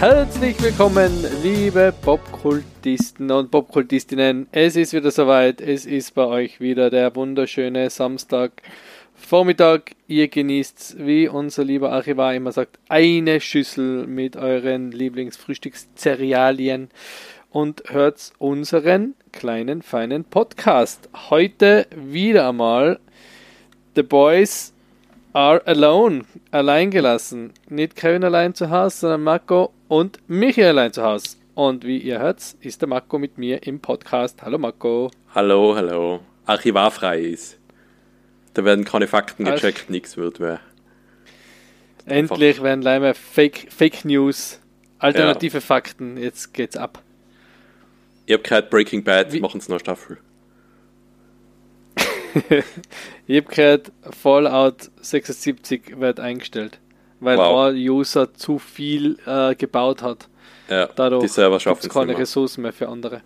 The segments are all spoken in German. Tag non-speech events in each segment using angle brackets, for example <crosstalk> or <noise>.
Herzlich willkommen, liebe Popkultisten und Popkultistinnen. Es ist wieder soweit. Es ist bei euch wieder der wunderschöne Samstag. Vormittag, ihr genießt, wie unser lieber Archivar immer sagt, eine Schüssel mit euren Lieblingsfrühstückszerealien und hört unseren kleinen, feinen Podcast. Heute wieder einmal The Boys are alone, allein gelassen. Nicht Kevin allein zu Hause, sondern Marco und Michael allein zu Hause. Und wie ihr hört, ist der Marco mit mir im Podcast. Hallo Marco. Hallo, hallo. Archivarfrei ist. Da werden keine Fakten gecheckt, nichts wird mehr. Endlich werden leider Fake, Fake News, alternative ja. Fakten. Jetzt geht's ab. Ich hab gehört, Breaking Bad machen es noch Staffel. <laughs> ich habe gehört, Fallout 76 wird eingestellt, weil wow. ein User zu viel äh, gebaut hat. Ja, Dadurch die Server schaffen es keine Ressourcen mehr für andere.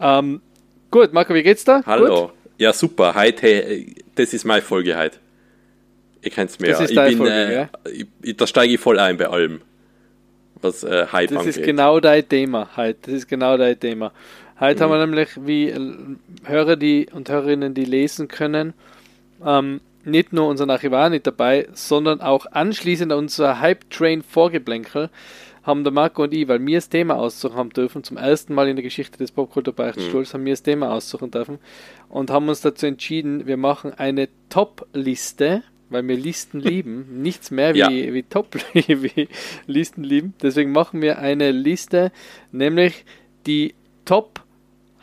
Ähm, gut, Marco, wie geht's da? Hallo. Gut? Ja, super. Heute, das ist meine Folge heute. Ich kenn's mehr. Das ist ich bin, Folge, äh, ich, da steige ich voll ein bei allem, was äh, Hype Das angeht. ist genau dein Thema heute. Das ist genau dein Thema. Heute mhm. haben wir nämlich, wie Hörer die und Hörerinnen, die lesen können, ähm, nicht nur unseren Archivar nicht dabei, sondern auch anschließend unser Hype Train Vorgeblänkel haben der Marco und ich, weil wir das Thema aussuchen haben dürfen, zum ersten Mal in der Geschichte des Popkulturbeichtstuhls mhm. haben wir das Thema aussuchen dürfen und haben uns dazu entschieden, wir machen eine Top-Liste, weil wir Listen lieben, <laughs> nichts mehr wie, ja. wie Top <laughs> wie Listen lieben. Deswegen machen wir eine Liste, nämlich die Top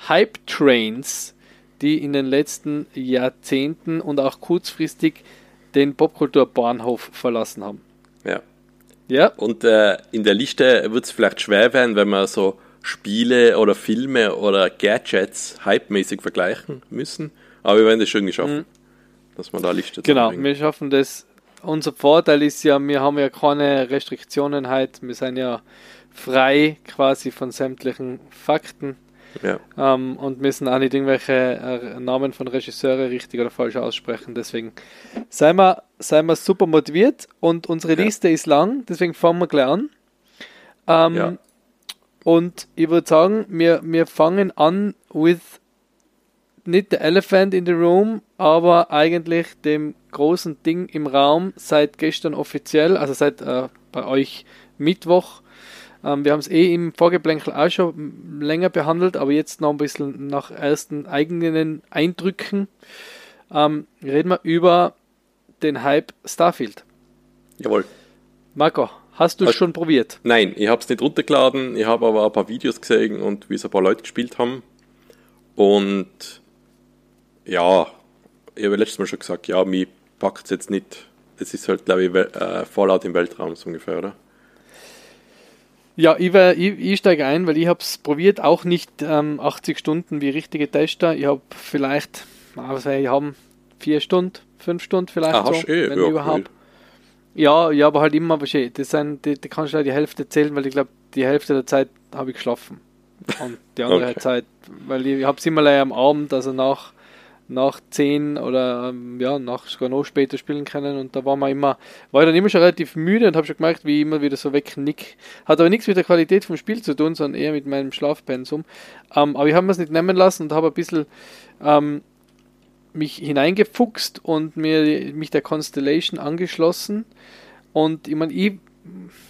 Hype Trains, die in den letzten Jahrzehnten und auch kurzfristig den Popkulturbahnhof verlassen haben. Ja. Ja. Und äh, in der Liste wird es vielleicht schwer werden, wenn wir so Spiele oder Filme oder Gadgets hypemäßig vergleichen müssen. Aber wir werden das schon geschaffen, mhm. dass wir da Liste Genau, wir schaffen das. Unser Vorteil ist ja, wir haben ja keine Restriktionen halt. Wir sind ja frei quasi von sämtlichen Fakten. Ja. Ähm, und müssen auch nicht irgendwelche äh, Namen von Regisseure richtig oder falsch aussprechen. Deswegen seien wir, seien wir super motiviert und unsere. Liste ist lang, deswegen fangen wir gleich an. Ähm. Und ich würde sagen, wir, wir fangen an with nicht the elephant in the room, aber eigentlich dem großen Ding im Raum seit gestern offiziell, also seit äh, bei euch Mittwoch ähm, wir haben es eh im Vorgeplänkel auch schon länger behandelt, aber jetzt noch ein bisschen nach ersten eigenen Eindrücken ähm, reden wir über den Hype Starfield. Jawohl. Marco, hast du es also, schon probiert? Nein, ich habe es nicht runtergeladen, ich habe aber ein paar Videos gesehen und wie es ein paar Leute gespielt haben. Und ja, ich habe letztes Mal schon gesagt, ja, mir packt es jetzt nicht. Es ist halt, glaube ich, äh, Fallout im Weltraum so ungefähr, oder? Ja, ich, ich, ich steige ein, weil ich habe es probiert, auch nicht ähm, 80 Stunden wie richtige Tester. Ich habe vielleicht, was ich haben vier Stunden, fünf Stunden vielleicht ah, so, eh, wenn ja, überhaupt. Ja, ja, aber halt immer, das sind, die, die kannst du halt die Hälfte zählen, weil ich glaube, die Hälfte der Zeit habe ich geschlafen. Und die andere okay. Zeit, weil ich, ich habe es immer am Abend, also nach nach 10 oder ähm, ja, nach sogar noch später spielen können und da war man immer, war ich dann immer schon relativ müde und habe schon gemerkt, wie ich immer wieder so wegnick. Hat aber nichts mit der Qualität vom Spiel zu tun, sondern eher mit meinem Schlafpensum. Ähm, aber ich habe mir es nicht nehmen lassen und habe ein bisschen ähm, mich hineingefuchst und mir mich der Constellation angeschlossen. Und ich meine, ich,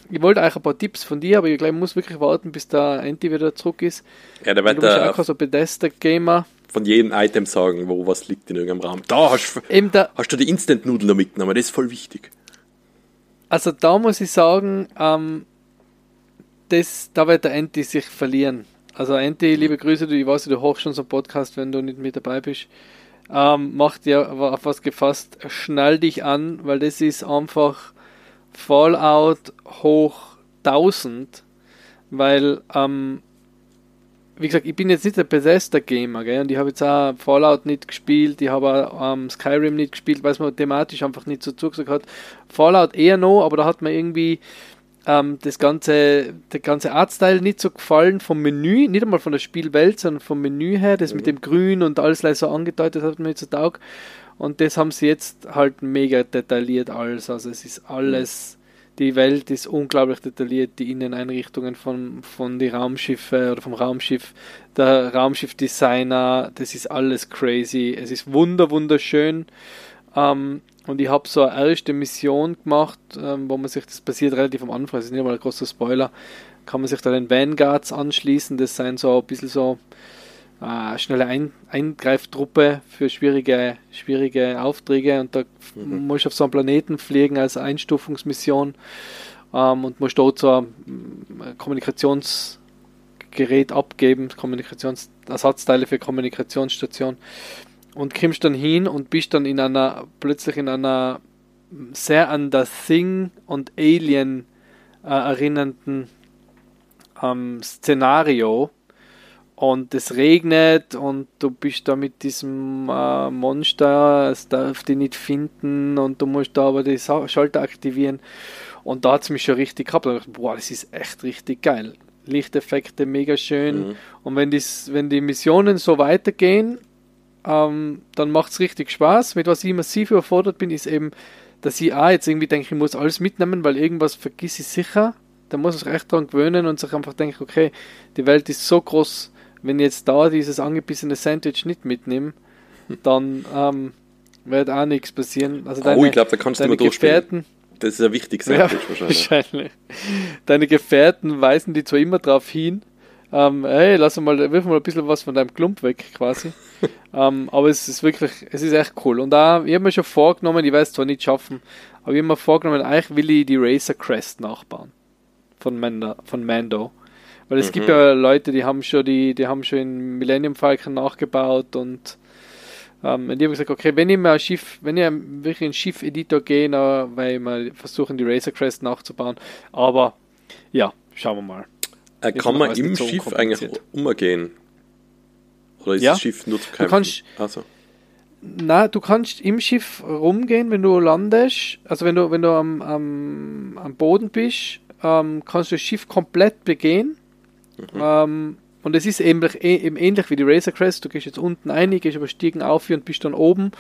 ich wollte eigentlich ein paar Tipps von dir, aber ich glaube, ich muss wirklich warten, bis der Anti wieder zurück ist. Ja, der wird du bist auch so Bethesda-Gamer von jedem Item sagen, wo was liegt in irgendeinem Raum. Da hast, da, hast du die Instant-Nudeln noch mitgenommen, das ist voll wichtig. Also da muss ich sagen, ähm, das, da wird der Anti sich verlieren. Also Anti, liebe Grüße, du, ich weiß, du hochst schon so einen Podcast, wenn du nicht mit dabei bist. Ähm, macht dir auf was gefasst, schnall dich an, weil das ist einfach Fallout hoch 1000, weil ähm, wie gesagt, ich bin jetzt nicht der Bethesda-Gamer, gell? Und ich habe jetzt auch Fallout nicht gespielt, ich habe auch ähm, Skyrim nicht gespielt, weil es mir thematisch einfach nicht so zugesagt hat. Fallout eher noch, aber da hat man irgendwie ähm, das ganze, der ganze Artstyle nicht so gefallen vom Menü, nicht einmal von der Spielwelt, sondern vom Menü her, das mhm. mit dem Grün und alles so angedeutet hat mir zu Tag. Und das haben sie jetzt halt mega detailliert alles. Also es ist alles, die Welt ist unglaublich detailliert, die Inneneinrichtungen von, von die Raumschiffe oder vom Raumschiff, der Raumschiffdesigner, das ist alles crazy. Es ist wunder, wunderschön. Ähm, und ich habe so eine erste Mission gemacht, ähm, wo man sich, das passiert relativ am Anfang, das ist nicht mal ein großer Spoiler, kann man sich da den Vanguards anschließen, das sind so ein bisschen so äh, schnelle Ein Eingreiftruppe für schwierige, schwierige Aufträge und da mhm. muss ich auf so einen Planeten fliegen als Einstufungsmission ähm, und muss dort so ein Kommunikationsgerät abgeben, Kommunikationsersatzteile für Kommunikationsstation und kommst dann hin und bist dann in einer, plötzlich in einer sehr an das Thing und Alien äh, erinnernden ähm, Szenario und es regnet und du bist da mit diesem äh, Monster, es darf dich nicht finden und du musst da aber die Schalter aktivieren und da hat es mich schon richtig gehabt ich dachte, boah, das ist echt richtig geil. Lichteffekte mega schön mhm. und wenn, dies, wenn die Missionen so weitergehen ähm, dann macht es richtig Spaß. Mit was ich massiv überfordert bin, ist eben, dass ich auch jetzt irgendwie denke, ich muss alles mitnehmen, weil irgendwas vergiss ich sicher. Da muss ich recht dran gewöhnen und sich einfach denken, okay, die Welt ist so groß, wenn ich jetzt da dieses angebissene Sandwich nicht mitnehme, dann ähm, wird auch nichts passieren. Also deine, oh, ich glaube, da kannst du immer Gefährten, Das ist ein wichtiges Sandwich ja, wahrscheinlich. wahrscheinlich. Deine Gefährten weisen die zwar immer darauf hin, ähm, hey, lass mal, wirf mal ein bisschen was von deinem Klump weg, quasi. <laughs> ähm, aber es ist wirklich, es ist echt cool. Und da, ich habe mir schon vorgenommen, ich weiß zwar nicht schaffen, aber ich habe mir vorgenommen, eigentlich will ich die Racer Crest nachbauen. Von Mando. Von Mando. Weil es mhm. gibt ja Leute, die haben schon die, die haben schon in Millennium Falcon nachgebaut und ähm, und die haben gesagt, okay, wenn ich mal ein Schiff, wenn ich wirklich einen Schiff-Editor gehe, dann weil ich mal versuchen, die Racer Crest nachzubauen. Aber ja, schauen wir mal. Äh, kann man im Schiff eigentlich umgehen? Oder ist ja. das Schiff nur zu kämpfen? Du kannst, also. Na, du kannst im Schiff rumgehen, wenn du landest. Also wenn du, wenn du am, am, am Boden bist, ähm, kannst du das Schiff komplett begehen. Mhm. Ähm, und es ist eben, eben ähnlich wie die Razor Crest. Du gehst jetzt unten ein, gehst aber Stiegen auf und bist dann oben.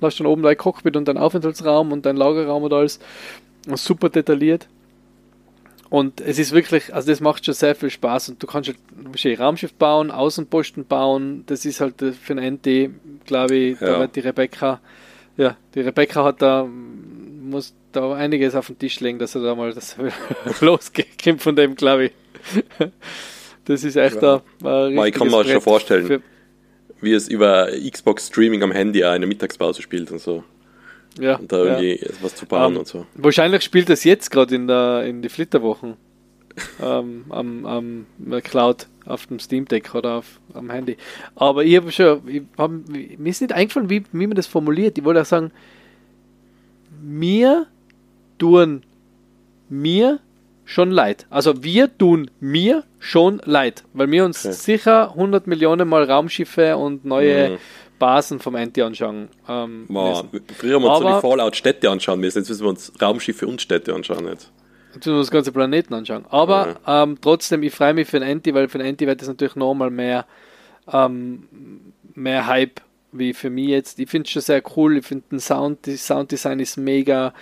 Du hast dann oben dein Cockpit und dein Aufenthaltsraum und dein Lagerraum und alles. Super detailliert. Und es ist wirklich, also das macht schon sehr viel Spaß und du kannst halt ein Raumschiff bauen, Außenposten bauen, das ist halt für ein NT, glaube ich, ja. da wird die Rebecca, ja, die Rebecca hat da, muss da einiges auf den Tisch legen, dass er da mal das <laughs> losgeht von dem, glaube ich. Das ist echt ja. ein, ein Ich kann mir schon vorstellen, wie es über Xbox Streaming am Handy eine Mittagspause spielt und so. Ja, und da irgendwie ja. was zu bauen um, ähm, und so. Wahrscheinlich spielt das jetzt gerade in, in die Flitterwochen <laughs> ähm, am, am Cloud auf dem Steam Deck oder auf, am Handy. Aber ich habe schon, ich hab, mir ist nicht eingefallen, wie, wie man das formuliert. Ich wollte auch sagen, mir tun mir schon leid. Also wir tun mir schon leid, weil wir uns okay. sicher 100 Millionen Mal Raumschiffe und neue mhm. Basen vom Anti anschauen. Ähm, Man, früher haben wir uns so die Fallout-Städte anschauen müssen, jetzt müssen wir uns Raumschiffe und Städte anschauen. Jetzt. Jetzt müssen wir uns ganze Planeten anschauen. Aber ja. ähm, trotzdem, ich freue mich für den Anti, weil für den Anti wird es natürlich nochmal mehr, ähm, mehr Hype wie für mich jetzt. Ich finde es schon sehr cool. Ich finde den Sound, das Sounddesign ist mega.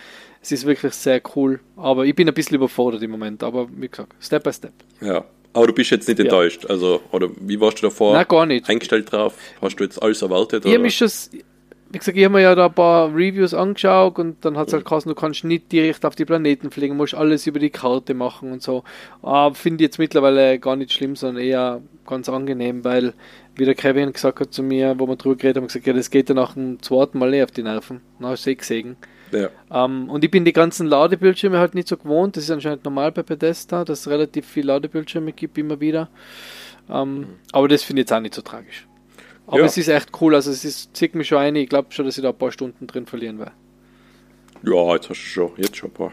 Es ist wirklich sehr cool. Aber ich bin ein bisschen überfordert im Moment. Aber wie gesagt, Step by Step. Ja, aber du bist jetzt nicht enttäuscht, ja. also, oder wie warst du davor Nein, gar nicht. eingestellt drauf? Hast du jetzt alles erwartet? Ich habe mich schon, wie gesagt, ich habe mir ja da ein paar Reviews angeschaut und dann hat es halt mhm. geheißen, du kannst nicht direkt auf die Planeten fliegen, musst alles über die Karte machen und so. Aber finde ich jetzt mittlerweile gar nicht schlimm, sondern eher ganz angenehm, weil, wie der Kevin gesagt hat zu mir, wo wir drüber geredet haben, gesagt, ja, das geht dann nach dem zweiten Mal eh auf die Nerven. Nach sechs Sägen. Ja. Ähm, und ich bin die ganzen Ladebildschirme halt nicht so gewohnt. Das ist anscheinend normal bei Bethesda, dass es relativ viele Ladebildschirme gibt, immer wieder. Ähm, mhm. Aber das finde ich jetzt auch nicht so tragisch. Aber ja. es ist echt cool. Also es ist, zieht mich schon ein. Ich glaube schon, dass ich da ein paar Stunden drin verlieren werde. Ja, jetzt hast du schon, jetzt schon ein paar.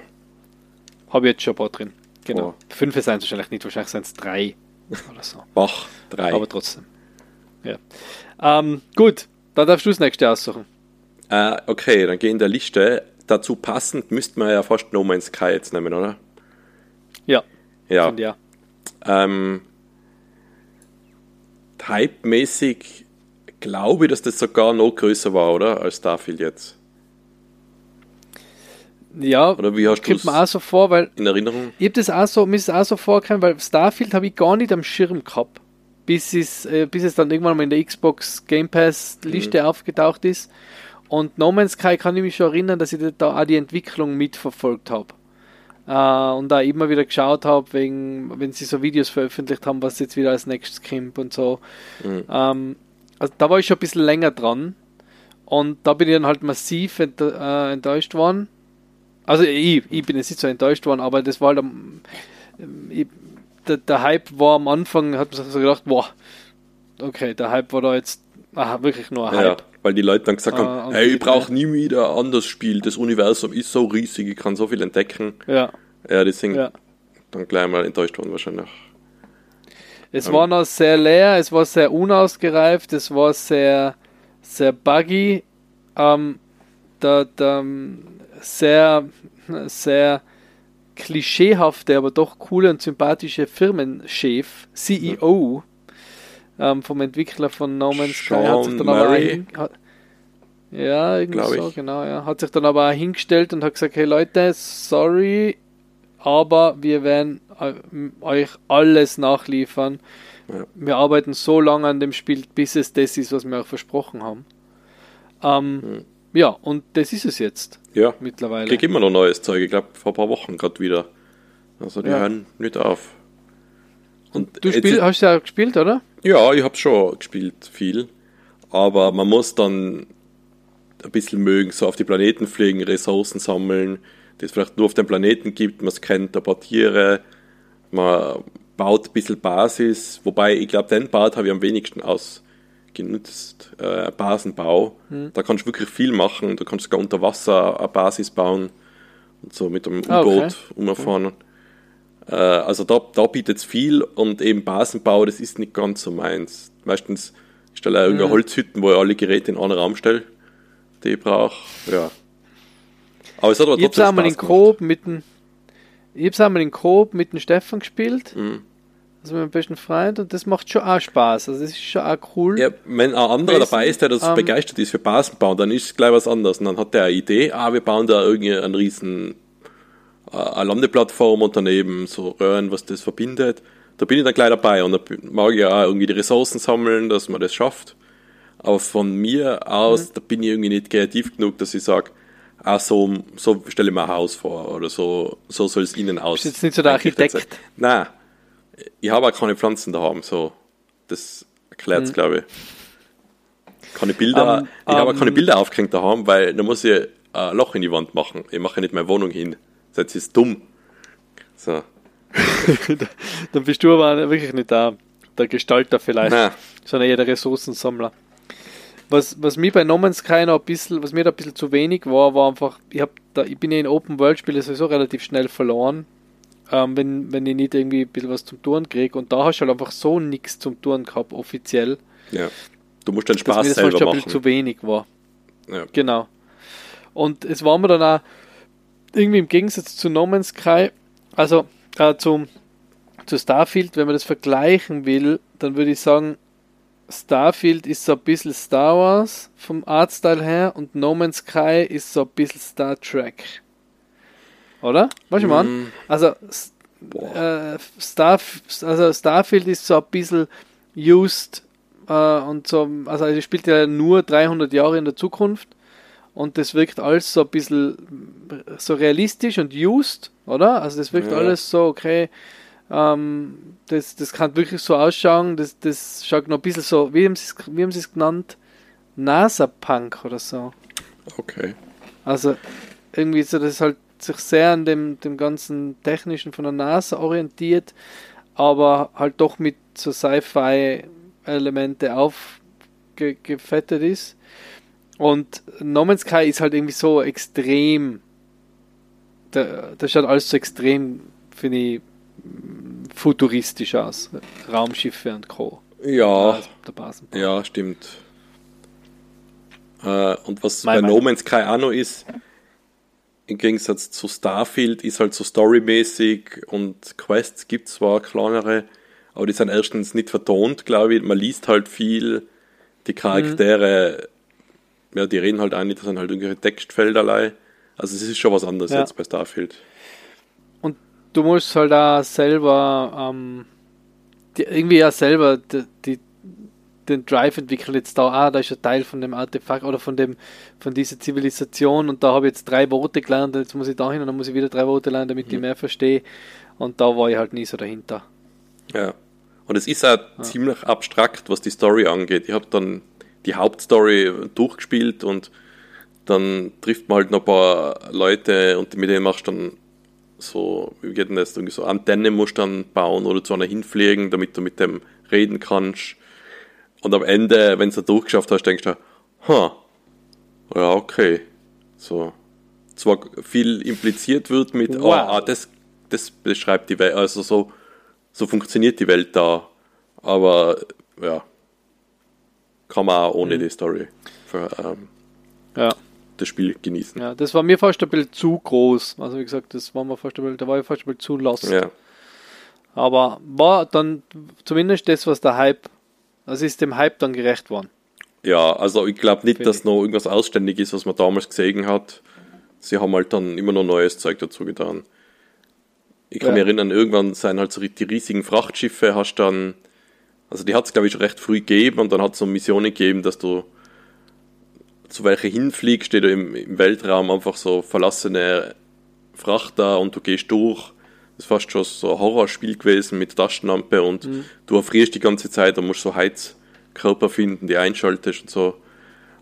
Habe jetzt schon ein paar drin. Genau. Oh. Fünf sind es wahrscheinlich nicht, wahrscheinlich sind es drei oder so. <laughs> Bach, drei. Aber trotzdem. Ja. Ähm, gut, dann darfst du das nächste aussuchen. Äh, okay, dann gehen in der Liste. Dazu passend müsste man ja fast No Man's Sky jetzt nehmen, oder? Ja. Ja. Und ja. Ähm, Hype-mäßig glaube ich, dass das sogar noch größer war, oder? Als Starfield jetzt. Ja, Oder wie hast du kommt mir auch so vor, weil in Erinnerung? ich hab das auch so, mir ist auch so vorgekommen, weil Starfield habe ich gar nicht am Schirm gehabt, bis es, äh, bis es dann irgendwann mal in der Xbox Game Pass Liste aufgetaucht ist. Und No Man's Sky kann ich mich schon erinnern, dass ich da auch die Entwicklung mitverfolgt habe. Äh, und da immer wieder geschaut habe, wegen, wenn sie so Videos veröffentlicht haben, was jetzt wieder als nächstes kommt und so. Mhm. Ähm, also da war ich schon ein bisschen länger dran. Und da bin ich dann halt massiv ent äh, enttäuscht worden. Also ich, ich bin jetzt nicht so enttäuscht worden, aber das war halt am, ähm, ich, der, der Hype war am Anfang, hat man sich so gedacht, boah, okay, der Hype war da jetzt aha, wirklich nur ein Ja, Hype. Weil die Leute dann gesagt Ah, haben, und hey, ich brauche nie wieder ein anderes Spiel, das Universum ist so riesig, ich kann so viel entdecken. Ja, Ja, sind ja. dann gleich mal enttäuscht worden wahrscheinlich. Es Ähm. war noch sehr leer, es war sehr unausgereift, es war sehr, sehr buggy, ähm, der, der, sehr, sehr klischeehafte, aber doch coole und sympathische Firmenchef, CEO, ähm, vom Entwickler von No Man's Sky, hat sich dann aber auch Murray. hat, ja, irgendwie so, genau, ja. Hat sich dann aber auch hingestellt und hat gesagt, hey Leute, sorry, aber wir werden eu- euch alles nachliefern. Ja. Wir arbeiten so lange an dem Spiel, bis es das ist, was wir euch versprochen haben. Ähm, Hm. Ja, und das ist es jetzt Ja, mittlerweile. ich krieg immer noch neues Zeug, ich glaube vor ein paar Wochen gerade wieder. Also die Ja. hören nicht auf. Und Du spiel, hast ja gespielt, oder? Ja, ich habe schon gespielt, viel. Aber man muss dann ein bisschen mögen, so auf die Planeten fliegen, Ressourcen sammeln, die es vielleicht nur auf dem Planeten gibt. Man scannt ein paar Tiere, man baut ein bisschen Basis. Wobei, ich glaube, den Part habe ich am wenigsten ausgenutzt. Äh, Basenbau. Da kannst du wirklich viel machen. Du kannst sogar unter Wasser eine Basis bauen und so mit einem Ah, okay. U-Boot umfahren. Äh, also da, da bietet es viel und eben Basenbau, das ist nicht ganz so meins. Meistens ich stelle auch Mhm. irgendeine Holzhütten, wo ich alle Geräte in einen Raum stelle, die ich brauche. Ja. Aber es hat aber trotzdem einmal in Spaß gemacht. Coop mit dem ich hab's einmal in Coop mit dem Stefan gespielt, Mhm. also meinem besten Freund, und das macht schon auch Spaß. Also das ist schon auch cool. Ja, wenn ein anderer Weißt du, dabei ist, der das ähm, begeistert ist für Basenbau, dann ist es gleich was anderes. Und dann hat der eine Idee, ah, wir bauen da irgendwie einen riesen äh, eine Landeplattform und daneben so Röhren, was das verbindet. Da bin ich dann gleich dabei und da mag ich auch irgendwie die Ressourcen sammeln, dass man das schafft. Aber von mir aus, Mhm. da bin ich irgendwie nicht kreativ genug, dass ich sage, ah, so, so stelle ich mir ein Haus vor oder so, so soll es innen aus. Bist jetzt nicht so der eingerichtet sein. Architekt? Nein, ich habe auch keine Pflanzen daheim, so. Das erklärt es, Mhm. glaube ich. Keine Bilder, Ähm, ich habe auch ähm, keine Bilder aufgehängt daheim, weil da muss ich ein Loch in die Wand machen. Ich mache nicht meine Wohnung hin. Das ist dumm. So. <laughs> Dann bist du aber wirklich nicht der, der Gestalter vielleicht, Nein. sondern eher der Ressourcensammler. Was, was mir bei No Man's Sky noch ein bisschen, was mir da ein bisschen zu wenig war, war einfach, ich, hab da, ich bin ja in Open World Spielen sowieso relativ schnell verloren, ähm, wenn, wenn ich nicht irgendwie ein bisschen was zum Touren kriege. Und da hast du halt einfach so nichts zum Touren gehabt, offiziell, Ja. Du musst den dass Spaß mir das halt selber schon ein bisschen machen. zu wenig war. Ja. Genau. Und es war mir dann auch irgendwie im Gegensatz zu No Man's Sky, also äh, zu, zu Starfield, wenn man das vergleichen will, dann würde ich sagen, Starfield ist so ein bisschen Star Wars vom Artstyle her und No Man's Sky ist so ein bisschen Star Trek. Oder? Weißt du, man? Mm, Also, äh, Starf also Starfield ist so ein bisschen used äh, und so, also es spielt ja nur 300 Jahre in der Zukunft und das wirkt alles so ein bisschen so realistisch und used, oder? Also das wirkt Ja. alles so, okay, ähm, das, das kann wirklich so ausschauen, das, das schaut noch ein bisschen so, wie haben sie es, wie haben sie es genannt? NASA-Punk oder so. Okay. Also irgendwie so, das halt sich sehr an dem, dem ganzen Technischen von der NASA orientiert, aber halt doch mit so Sci-Fi-Elemente aufgefettet ist. Und No Man's Sky ist halt irgendwie so extrem, da, da schaut alles so extrem, finde ich, futuristisch aus. Raumschiffe und Co. Ja, Also der ja, stimmt. Äh, und was Mein bei Meinung. No Man's Sky auch noch ist, im Gegensatz zu Starfield ist halt so storymäßig und Quests gibt zwar kleinere, aber die sind erstens nicht vertont, glaube ich. Man liest halt viel, die Charaktere, mhm. Ja, die reden halt nicht, das sind halt irgendwelche Textfelderlei. Also es ist schon was anderes ja. jetzt bei Starfield. Und du musst halt auch selber ähm, die, irgendwie ja selber die, die, den Drive entwickeln jetzt da, ah, da ist ein Teil von dem Artefakt oder von dem, von dieser Zivilisation und da habe ich jetzt drei Worte gelernt, jetzt muss ich da hin und dann muss ich wieder drei Worte lernen, damit mhm. ich mehr verstehe. Und da war ich halt nie so dahinter. Ja. Und es ist auch ja. ziemlich abstrakt, was die Story angeht. Ich habe dann die Hauptstory durchgespielt und dann trifft man halt noch ein paar Leute und mit denen machst du dann so, wie geht denn das, irgendwie so Antenne musst du dann bauen oder zu einer hinfliegen, damit du mit dem reden kannst. Und am Ende, wenn du es durchgeschafft hast, denkst du, ha, ja, okay. So. Zwar viel impliziert wird mit, wow. ah, das, das beschreibt die Welt, also so, so funktioniert die Welt da. Aber ja, kann man auch ohne mhm. die Story für, ähm, ja das Spiel genießen. Ja, das war mir fast ein bisschen zu groß. Also wie gesagt, das war mir fast ein bisschen, da war ich fast ein bisschen zu lost. Ja. Aber war dann zumindest das, was der Hype, also ist dem Hype dann gerecht worden. Ja, also ich glaube nicht, dass noch irgendwas ausständig ist, was man damals gesehen hat. Sie haben halt dann immer noch neues Zeug dazu getan. Ich kann ja. mich erinnern, irgendwann seien halt so die riesigen Frachtschiffe, hast dann, also die hat es glaube ich schon recht früh gegeben und dann hat es so Missionen gegeben, dass du zu welcher hinfliegst, steht im, im Weltraum einfach so verlassene Frachter und du gehst durch. Das ist fast schon so ein Horrorspiel gewesen mit Taschenlampe und mhm. du erfrierst die ganze Zeit und musst so Heizkörper finden, die einschaltest und so.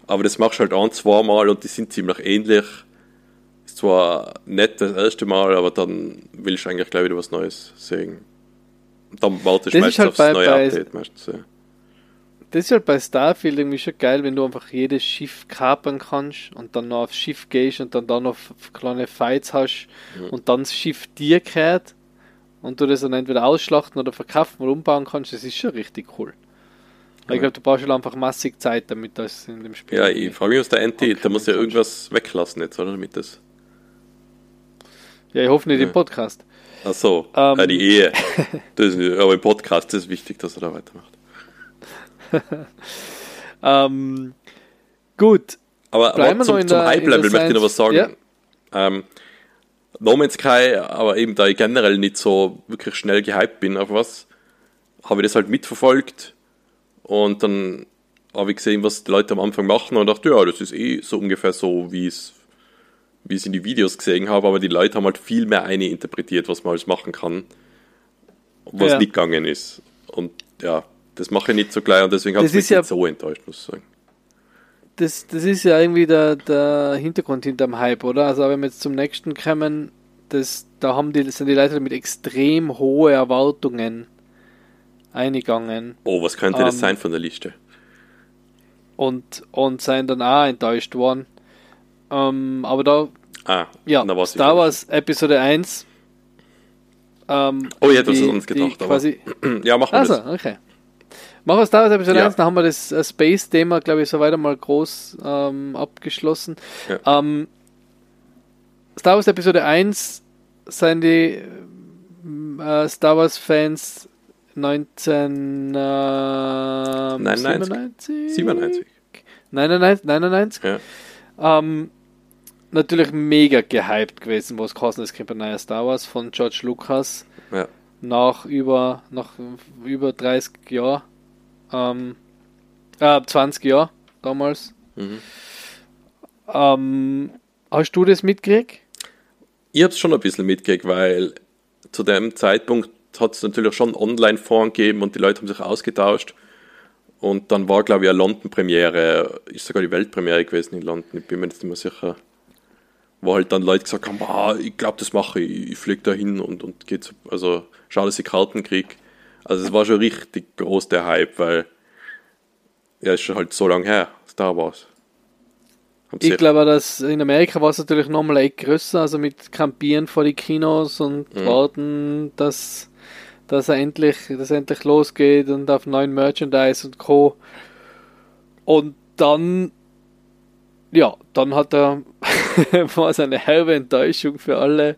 Aber das machst du halt ein, zwei Mal und die sind ziemlich ähnlich. Ist zwar nett das erste Mal, aber dann willst du eigentlich gleich wieder was Neues sehen. Dann wartest du halt aufs bei, neue bei, Update meistens. Ja das ist halt bei Starfield irgendwie schon geil, wenn du einfach jedes Schiff kapern kannst und dann noch aufs Schiff gehst und dann da noch kleine Fights hast mhm. und dann das Schiff dir kehrt und du das dann entweder ausschlachten oder verkaufen oder umbauen kannst, das ist schon richtig cool. Ja. Ich glaube, du brauchst schon einfach massig Zeit, damit das in dem Spiel. Ja, ich frage mich, was der Anti, der muss ja irgendwas weglassen jetzt, oder? Damit das. Ja, ich hoffe nicht ja. im Podcast. Ach so, ähm, ja, die Ehe. Das ist, aber im Podcast ist es wichtig, dass er da weitermacht. <laughs> ähm, gut. Aber, aber zum, zum Hype-Level möchte ich noch was sagen. Ja. Ähm, no Man's Sky, aber eben da ich generell nicht so wirklich schnell gehypt bin auf was, habe ich das halt mitverfolgt und dann habe ich gesehen, was die Leute am Anfang machen und dachte, ja, das ist eh so ungefähr so, wie es wie ich in die Videos gesehen habe, aber die Leute haben halt viel mehr eine interpretiert, was man alles machen kann, was ja. nicht gegangen ist. Und ja, das mache ich nicht so gleich und deswegen hat es mich ja, nicht so enttäuscht, muss ich sagen. Das, das ist ja irgendwie der, der Hintergrund hinterm Hype, oder? Also wenn wir jetzt zum nächsten kommen, das, da haben die, sind die Leute mit extrem hohen Erwartungen eingegangen. Oh, was könnte ähm, das sein von der Liste? Und, und sind dann auch enttäuscht worden. Ähm, aber da, ah, ja, Star Wars Episode 1. Ähm, oh, ich hätte es uns gedacht, quasi, <clears throat> ja, machen wir also, das. okay. Machen wir Star Wars Episode ja. 1, dann haben wir das äh, Space-Thema, glaube ich, so weiter mal groß ähm, abgeschlossen. Ja. Ähm, Star Wars Episode 1 sind die äh, Star Wars-Fans 1997? 97. 99, 99. Ja. Ähm, natürlich mega gehypt gewesen, wo es kosten ist, ein neuer Star Wars von George Lucas. Ja. Nach über, nach über 30 Jahren. Ähm, äh, 20 Jahre damals. Mhm. Ähm, hast du das mitgekriegt? Ich habe es schon ein bisschen mitgekriegt, weil zu dem Zeitpunkt hat es natürlich schon Online-Foren gegeben und die Leute haben sich ausgetauscht. Und dann war, glaube ich, eine London-Premiere, ist sogar die Weltpremiere gewesen in London, ich bin mir jetzt nicht mehr sicher. Wo halt dann Leute gesagt haben, ah, ich glaube, das mache ich, ich fliege da hin und, und geht, also schau, dass ich Karten kriege. Also es war schon richtig groß der Hype, weil ja, ist schon halt so lange her, Star Wars. Ich glaube, dass in Amerika war es natürlich nochmal echt größer, also mit Campieren vor die Kinos und mhm. warten, dass, dass er endlich, dass er endlich losgeht und auf neuen Merchandise und Co. Und dann, ja, dann hat er <laughs> war es eine herbe Enttäuschung für alle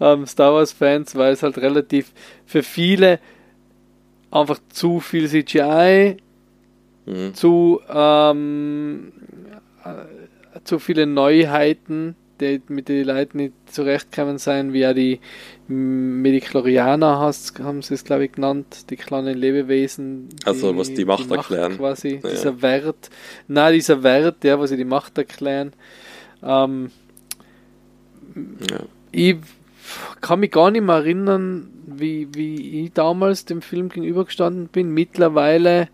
ähm, Star Wars-Fans, weil es halt relativ für viele einfach zu viel CGI, mhm. zu, ähm, äh, zu viele Neuheiten, die, mit denen die Leute nicht zurechtkommen sein, wie ja die Mediklorianer hast, haben sie es glaube ich genannt, die kleinen Lebewesen. Die, also was die Macht, die Macht erklären. Quasi, ja. dieser Wert. Nein, dieser Wert, ja, was sie die Macht erklären. Ähm, ja. Ich kann mich gar nicht mehr erinnern, wie, wie ich damals dem Film gegenübergestanden bin. Mittlerweile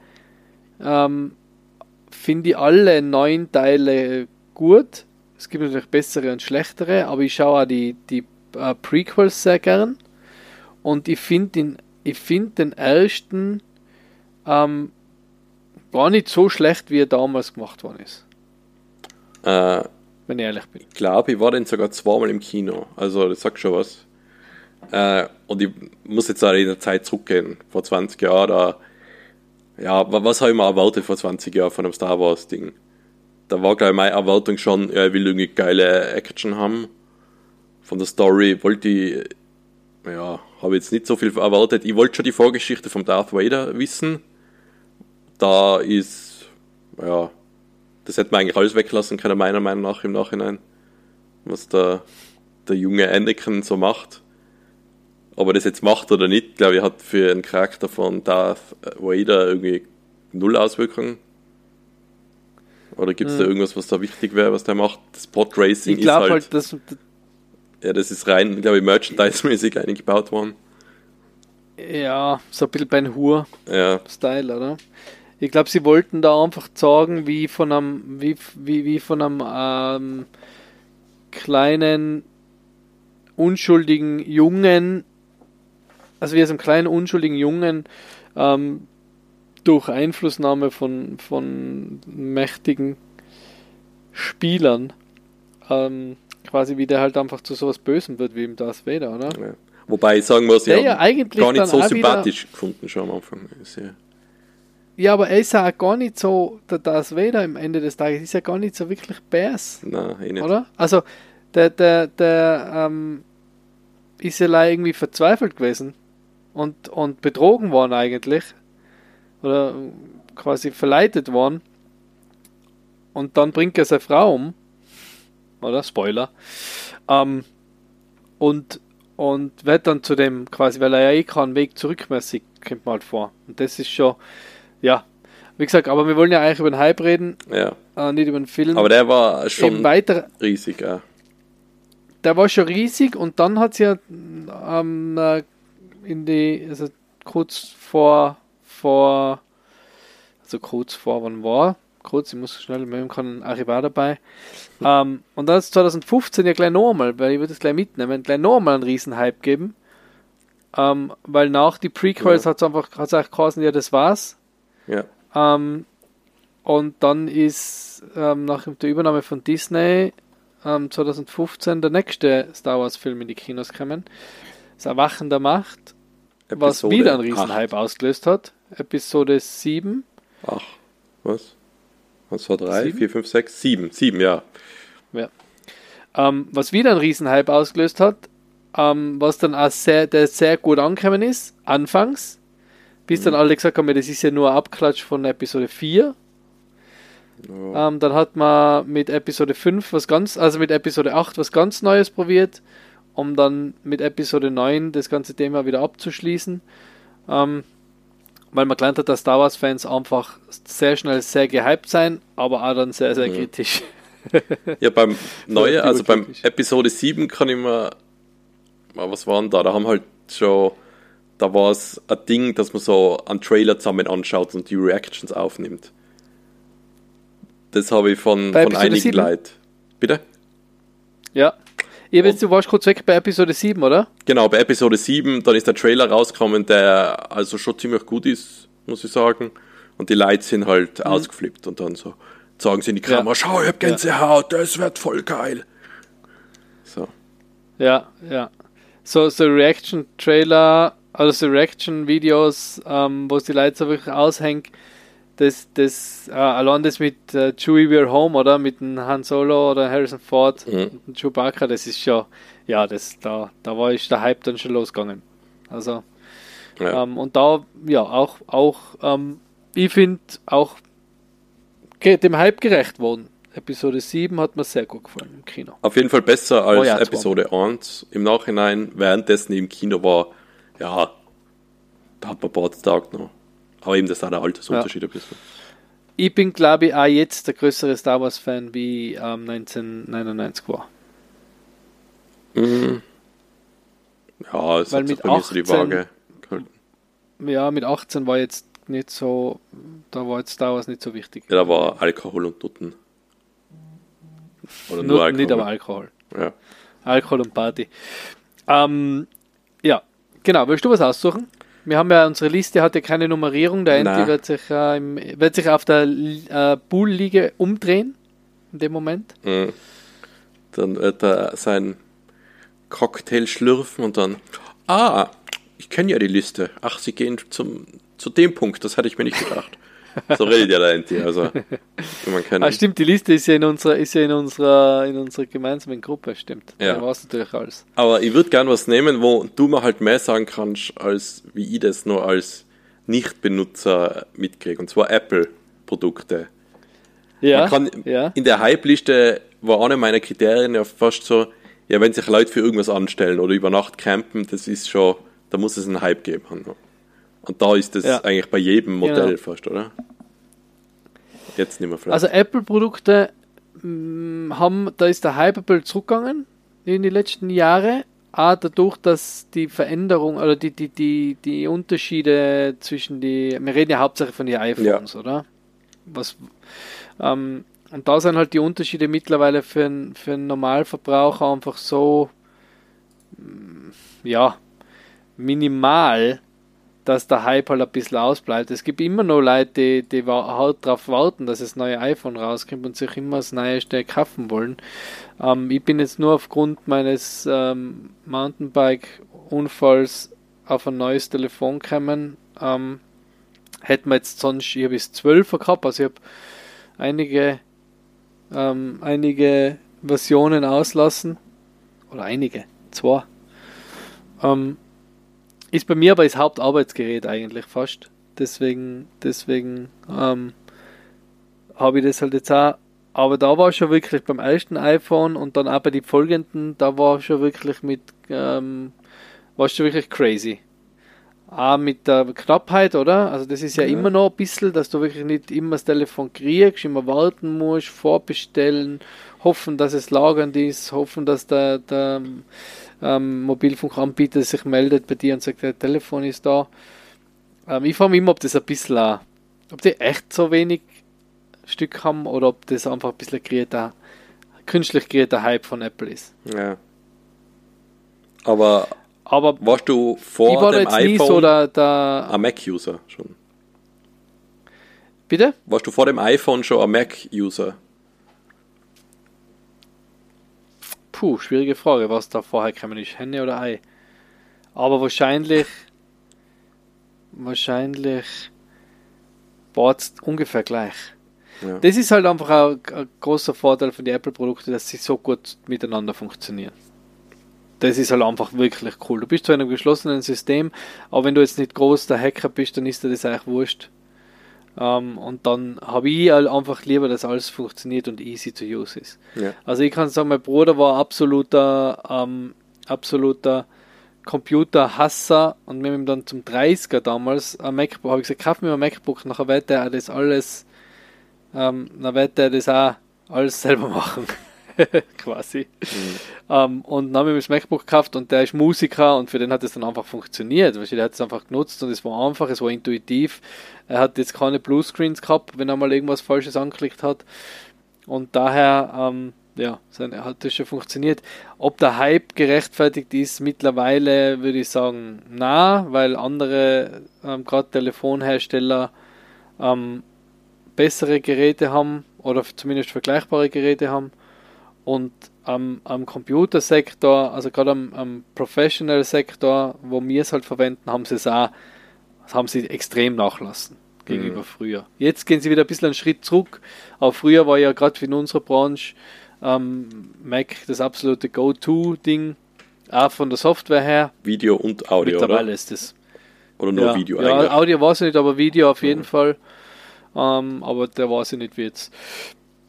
ähm, finde ich alle neun Teile gut. Es gibt natürlich bessere und schlechtere, aber ich schaue auch die, die äh, Prequels sehr gern. Und ich finde den, find den ersten ähm, gar nicht so schlecht, wie er damals gemacht worden ist. Äh, wenn ich ehrlich bin. Ich glaube, ich war dann sogar zweimal im Kino. Also, das sagt schon was. Äh, und ich muss jetzt auch in der Zeit zurückgehen. Vor 20 Jahren, da, ja, was habe ich mir erwartet vor 20 Jahren von einem Star Wars-Ding? Da war, glaube ich, meine Erwartung schon, ja, ich will irgendwie geile Action haben. Von der Story wollte ich, ja, habe jetzt nicht so viel erwartet. Ich wollte schon die Vorgeschichte vom Darth Vader wissen. Da ist, ja, das hätte man eigentlich alles weglassen können, meiner Meinung nach im Nachhinein. Was der, der junge Anakin so macht. Ob er das jetzt macht oder nicht, glaube ich, hat für einen Charakter von Darth Vader irgendwie null Auswirkungen. Oder gibt es hm. da irgendwas, was da wichtig wäre, was der macht? Das Pod Racing ist halt, halt das, ja, das ist rein, glaube ich, merchandise-mäßig eingebaut worden. Ja, so ein bisschen Ben Hur-Style, ja. oder? Ich glaube, sie wollten da einfach sagen, wie von einem, wie, wie, wie von einem ähm, kleinen, unschuldigen Jungen, also wie aus einem kleinen, unschuldigen Jungen ähm, durch Einflussnahme von, von mächtigen Spielern ähm, quasi wie der halt einfach zu sowas Bösem wird wie im Darth Vader, oder? Ja. Wobei ich sagen muss, ich ja eigentlich gar nicht so sympathisch gefunden schon am Anfang. Ja. Ja, aber er ist ja auch gar nicht so, der Darth Vader am Ende des Tages ist ja gar nicht so wirklich Bärs. Nein, eh nicht. Oder? Also, der, der, der ähm, ist ja irgendwie verzweifelt gewesen und, und betrogen worden eigentlich. Oder quasi verleitet worden. Und dann bringt er seine Frau um oder? Spoiler. Ähm, und, und wird dann zu dem, quasi, weil er ja eh keinen Weg zurückmäßig, kommt man halt vor. Und das ist schon, ja. Wie gesagt, aber wir wollen ja eigentlich über den Hype reden, ja. Äh, nicht über den Film. Aber der war schon weiter, riesig, ja. Der war schon riesig und dann hat es ja ähm, äh, in die, also kurz vor, vor, also kurz vor, wann war? Kurz, ich muss schnell, wir haben keinen Archivar dabei. ähm, und dann ist 2015 ja gleich nochmal, weil ich würde es gleich mitnehmen, gleich nochmal einen Riesenhype geben. Ähm, weil nach die Prequels ja. hat es einfach hat's auch geheißen, ja, das war's. Ja. Ähm, und dann ist ähm, nach der Übernahme von Disney 2015 ähm, der nächste Star Wars Film in die Kinos gekommen. Das Erwachen der Macht, Episode was wieder einen Riesenhype ausgelöst hat. Episode 7. Ach, was? Was war drei, sieben? vier, fünf, sechs, sieben, sieben, ja. Ja. Ähm, was wieder einen Riesenhype ausgelöst hat, ähm, was dann auch sehr, der sehr gut angekommen ist, anfangs, bis dann alle gesagt haben, das ist ja nur ein Abklatsch von Episode 4. Ja. Ähm, dann hat man mit Episode 5 was ganz, also mit Episode 8 was ganz Neues probiert, um dann mit Episode 9 das ganze Thema wieder abzuschließen. Ähm, weil man gelernt hat, dass Star Wars-Fans einfach sehr schnell sehr gehypt sein, aber auch dann sehr, sehr mhm. kritisch. <laughs> Ja, beim neuen, also beim Episode 7 kann ich mir, was waren da? Da haben halt schon, da war es ein Ding, dass man so einen Trailer zusammen anschaut und die Reactions aufnimmt. Das habe ich von, von einigen Leuten. Bitte? Ja. Ihr wisst, du warst kurz weg bei Episode 7, oder? Genau, bei Episode 7, dann ist der Trailer rausgekommen, der also schon ziemlich gut ist, muss ich sagen. Und die Leute sind halt mhm. ausgeflippt und dann so sagen sie in die Kamera, ja. schau, ich hab Gänsehaut, ja. das wird voll geil. So. Ja, ja. So, so Reaction-Trailer, also so Reaction-Videos, ähm, wo es die Leute so wirklich aushängt, das, das, äh, allein das mit äh, Chewie We're Home, oder? Mit dem Han Solo oder Harrison Ford Mhm. und Chewbacca, das ist schon, ja, das, da, da war ich der Hype dann schon losgegangen. Also, Ja. ähm, und da, ja, auch, auch, ähm, ich finde auch dem Hype gerecht worden. Episode 7 hat mir sehr gut gefallen im Kino. Auf jeden Fall besser als Oh ja, Episode 1. Im Nachhinein, währenddessen im Kino war, ja, da hat man Tage noch. Aber eben, das ist auch der Altersunterschied ein bisschen. Ich bin, glaube ich, auch jetzt der größere Star Wars-Fan, wie ähm, 1999 war. Mhm. Ja, es Weil hat mit bei mir so die 18 Waage gehalten. Ja, mit 18 war jetzt nicht so, da war jetzt Star Wars nicht so wichtig. Ja, da war Alkohol und Nutten. Oder nur, Nur, Alkohol. nicht aber Alkohol. Ja. Alkohol und Party. Ähm, ja, genau. Willst du was aussuchen? Wir haben ja unsere Liste hat ja keine Nummerierung. Der Nein. Anti wird sich, äh, im, wird sich auf der äh, Pool-Liege umdrehen in dem Moment. Mhm. Dann wird er sein Cocktail schlürfen und dann, ah, ich kenne ja die Liste. Ach, sie gehen zum, zu dem Punkt, das hatte ich mir nicht gedacht. So redet ja der Enti, also <laughs> man kann, Ah, stimmt, die Liste ist ja in unserer, ist ja in unserer, in unserer gemeinsamen Gruppe, stimmt. Ja. Da war es natürlich alles. Aber ich würde gern was nehmen, wo du mir halt mehr sagen kannst, als wie ich das nur als Nicht-Benutzer mitkriege. Und zwar Apple-Produkte. Ja, kann, ja. In der Hype-Liste war eine meiner Kriterien ja fast so, ja, wenn sich Leute für irgendwas anstellen oder über Nacht campen, das ist schon, da muss es einen Hype geben. Und da ist das Ja. eigentlich bei jedem Modell Genau. fast, oder? Jetzt nicht mehr vielleicht. Also Apple-Produkte mh, haben, da ist der Hype zurückgegangen in die letzten Jahre. Auch dadurch, dass die Veränderung oder die, die, die, die Unterschiede zwischen die, wir reden ja hauptsächlich von den iPhones, oder? Was, ähm, und da sind halt die Unterschiede mittlerweile für, einen- für einen Normalverbraucher einfach so, mh, ja, minimal, dass der Hype halt ein bisschen ausbleibt. Es gibt immer noch Leute, die, die halt darauf warten, dass das neue iPhone rauskommt und sich immer das Neueste kaufen wollen. Ähm, ich bin jetzt nur aufgrund meines ähm, Mountainbike-Unfalls auf ein neues Telefon gekommen. Ähm, hätten wir jetzt sonst, ich habe es 12 gehabt, also ich habe einige, ähm, einige Versionen auslassen. Oder einige, zwei. Ähm, ist bei mir aber das Hauptarbeitsgerät eigentlich fast. Deswegen, deswegen ähm, habe ich das halt jetzt auch. Aber da war schon wirklich beim ersten iPhone und dann auch bei den folgenden, da war schon wirklich mit, ähm, war schon wirklich crazy. Auch mit der Knappheit, oder? Also das ist ja, Ja. immer noch ein bisschen, dass du wirklich nicht immer das Telefon kriegst, immer warten musst, vorbestellen, hoffen, dass es lagernd ist, hoffen, dass der, der ähm, Mobilfunkanbieter sich meldet bei dir und sagt, der Telefon ist da. Ähm, ich frage mich immer, ob das ein bisschen, auch- ob die echt so wenig Stück haben oder ob das einfach ein bisschen kreierter, künstlich kreierter Hype von Apple ist. ja. Aber Aber warst du ich vor war da dem iPhone so der, der ein Mac-User schon? bitte? Warst du vor dem iPhone schon ein Mac-User? Puh, schwierige Frage, was da vorher gekommen ist, Henne oder Ei. Aber wahrscheinlich, wahrscheinlich war es ungefähr gleich. Ja. Das ist halt einfach ein, ein großer Vorteil von den Apple-Produkten, dass sie so gut miteinander funktionieren. Das ist halt einfach wirklich cool. Du bist zwar in einem geschlossenen System, aber wenn du jetzt nicht groß der Hacker bist, dann ist dir das eigentlich wurscht. Ähm, und dann habe ich halt einfach lieber, dass alles funktioniert und easy to use ist. Ja. Also ich kann sagen, mein Bruder war absoluter, ähm, absoluter Computerhasser und wir haben ihm dann zum 30er damals ein MacBook, habe ich gesagt, kauf mir ein MacBook, nachher wird er das alles, ähm, dann wird er das auch alles selber <laughs> machen. <laughs> Quasi. Ähm, und dann haben wir das MacBook gekauft und der ist Musiker und für den hat es dann einfach funktioniert. Weißt du, der hat es einfach genutzt und es war einfach, es war intuitiv. Er hat jetzt keine Bluescreens gehabt, wenn er mal irgendwas Falsches angeklickt hat. Und daher, ähm, ja, seine, hat das schon funktioniert. Ob der Hype gerechtfertigt ist, mittlerweile würde ich sagen, na, weil andere, ähm, gerade Telefonhersteller, ähm, bessere Geräte haben oder zumindest vergleichbare Geräte haben. Und am, am Computersektor, also gerade am, am Professional-Sektor, wo wir es halt verwenden, haben sie es auch, haben sie extrem nachlassen. gegenüber mhm. früher. Jetzt gehen sie wieder ein bisschen einen Schritt zurück. Aber früher war ja gerade in unserer Branche ähm, Mac das absolute Go-To-Ding, auch von der Software her. Video und Audio, Mittlerweile oder? ist es. Oder nur ja, Video ja, eigentlich? Audio war es nicht, aber Video auf jeden mhm. Fall. Ähm, aber der war es nicht wie jetzt.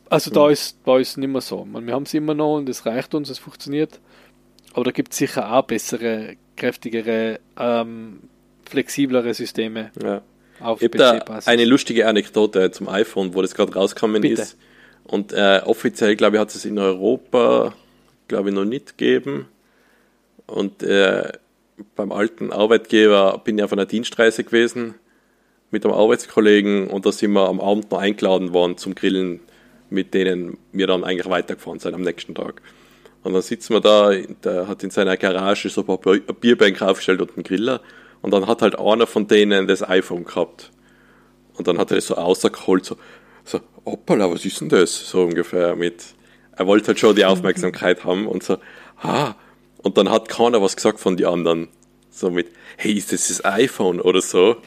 Also mhm. da ist da ist nicht mehr so. wir haben es immer noch und es reicht uns, es funktioniert. Aber da gibt es sicher auch bessere, kräftigere, ähm, flexiblere Systeme. Ja. Auf ich habe eine lustige Anekdote zum iPhone, wo das gerade rausgekommen Bitte. ist. Und äh, offiziell, glaube ich, hat es in Europa, glaube ich, noch nicht gegeben. Und äh, beim alten Arbeitgeber bin ich auf einer Dienstreise gewesen mit einem Arbeitskollegen und da sind wir am Abend noch eingeladen worden zum Grillen, mit denen wir dann eigentlich weitergefahren sind am nächsten Tag. Und dann sitzen wir da, der hat in seiner Garage so ein paar Bierbänke aufgestellt und einen Griller. Und dann hat halt einer von denen das iPhone gehabt. Und dann hat er das so rausgeholt, so, so, hoppala, was ist denn das? So ungefähr mit, er wollte halt schon die Aufmerksamkeit haben und so, ah, und dann hat keiner was gesagt von den anderen. So mit, hey, ist das das iPhone oder so?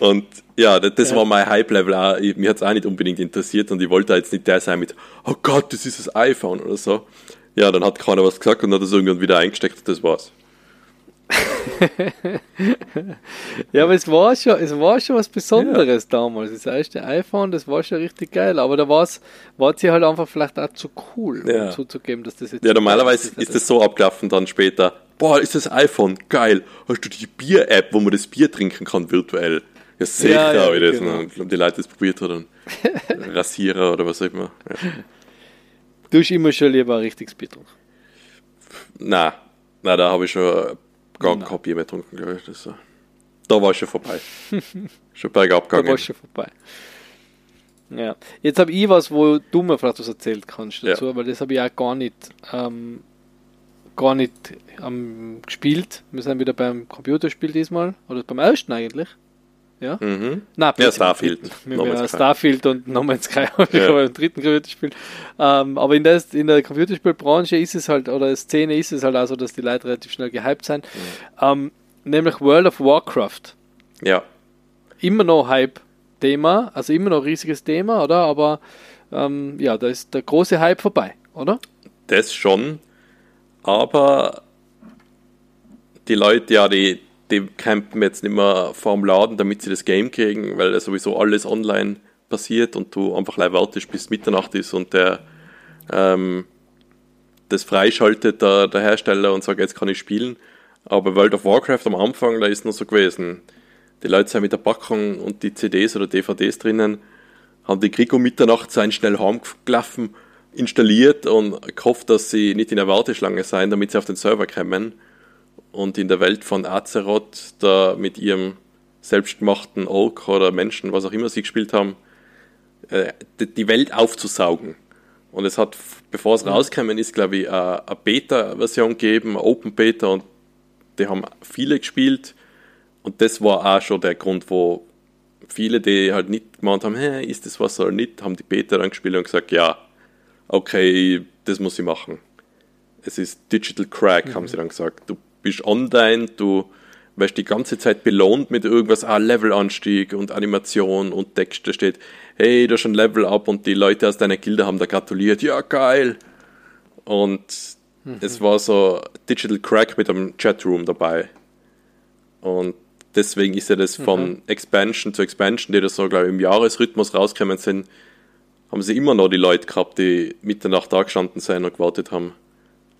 Und ja, das, ja. war mein Hype-Level auch. Mir hat es auch nicht unbedingt interessiert und ich wollte jetzt nicht der sein mit, oh Gott, das ist das iPhone oder so. Ja, dann hat keiner was gesagt und hat das irgendwann wieder eingesteckt und das war's. <laughs> ja, aber es war schon, es war schon was Besonderes ja. damals. Das erste iPhone, das war schon richtig geil. Aber da war es sie halt einfach vielleicht auch zu cool, ja. um zuzugeben, dass das jetzt. Ja, normalerweise ist, ist das so abgelaufen dann später. Boah, ist das iPhone geil. Hast du die Bier-App, wo man das Bier trinken kann virtuell? Ja, sicher ja, ja, habe ich das. Genau. Und die Leute das probiert haben. <laughs> Rasierer oder was auch immer. Ja. Du hast immer schon lieber ein richtiges Bier getrunken? Nein, nein, da habe ich schon gar Nein. kein Bier mehr getrunken, glaube ich. Das, da war es schon vorbei. <laughs> schon bergab gegangen. Da war es schon vorbei. Ja. Jetzt habe ich was, wo du mir vielleicht was erzählt kannst dazu, ja. weil das habe ich auch gar nicht, ähm, gar nicht ähm, gespielt. Wir sind wieder beim Computerspiel diesmal, oder beim ersten eigentlich. Ja? Mhm. Nein, ja, Starfield. Mit no Starfield und No Man's Sky <laughs> habe ich ja. im dritten Computerspiel. Ähm, aber in der, in der Computerspielbranche ist es halt, oder Szene ist es halt auch so, dass die Leute relativ schnell gehypt sind. Mhm. Ähm, nämlich World of Warcraft. Ja. Immer noch Hype-Thema, also immer noch riesiges Thema, oder? Aber ähm, ja, da ist der große Hype vorbei, oder? Das schon, aber die Leute, ja, die, die campen jetzt nicht mehr vorm Laden, damit sie das Game kriegen, weil ja sowieso alles online passiert und du einfach live wartest, bis Mitternacht ist und der ähm, das freischaltet, der, der Hersteller, und sagt, jetzt kann ich spielen. Aber World of Warcraft am Anfang, da ist noch so gewesen. Die Leute sind mit der Packung und die CDs oder DVDs drinnen, haben die Krieg um Mitternacht sein schnell heimgelaufen, installiert und gehofft, dass sie nicht in der Warteschlange sein, damit sie auf den Server kommen und in der Welt von Azeroth da mit ihrem selbstgemachten Ork oder Menschen, was auch immer sie gespielt haben, äh, die Welt aufzusaugen. Und es hat, bevor es rausgekommen ist, glaube ich, eine Beta-Version gegeben, eine Open Beta, und die haben viele gespielt. Und das war auch schon der Grund, wo viele, die halt nicht gemeint haben, hey, ist das was oder nicht, haben die Beta dann gespielt und gesagt, ja, okay, das muss ich machen. Es ist Digital Crack, mhm. haben sie dann gesagt. Du bist online, du wirst die ganze Zeit belohnt mit irgendwas, ah, Levelanstieg und Animation und Text, da steht, hey, da ist ein Level up und die Leute aus deiner Gilde haben da gratuliert, ja, geil. Und mhm. es war so Digital Crack mit einem Chatroom dabei. Und deswegen ist ja das mhm. von Expansion zu Expansion, die da so, glaube ich, im Jahresrhythmus rausgekommen sind, haben sie immer noch die Leute gehabt, die Mitternacht da gestanden sind und gewartet haben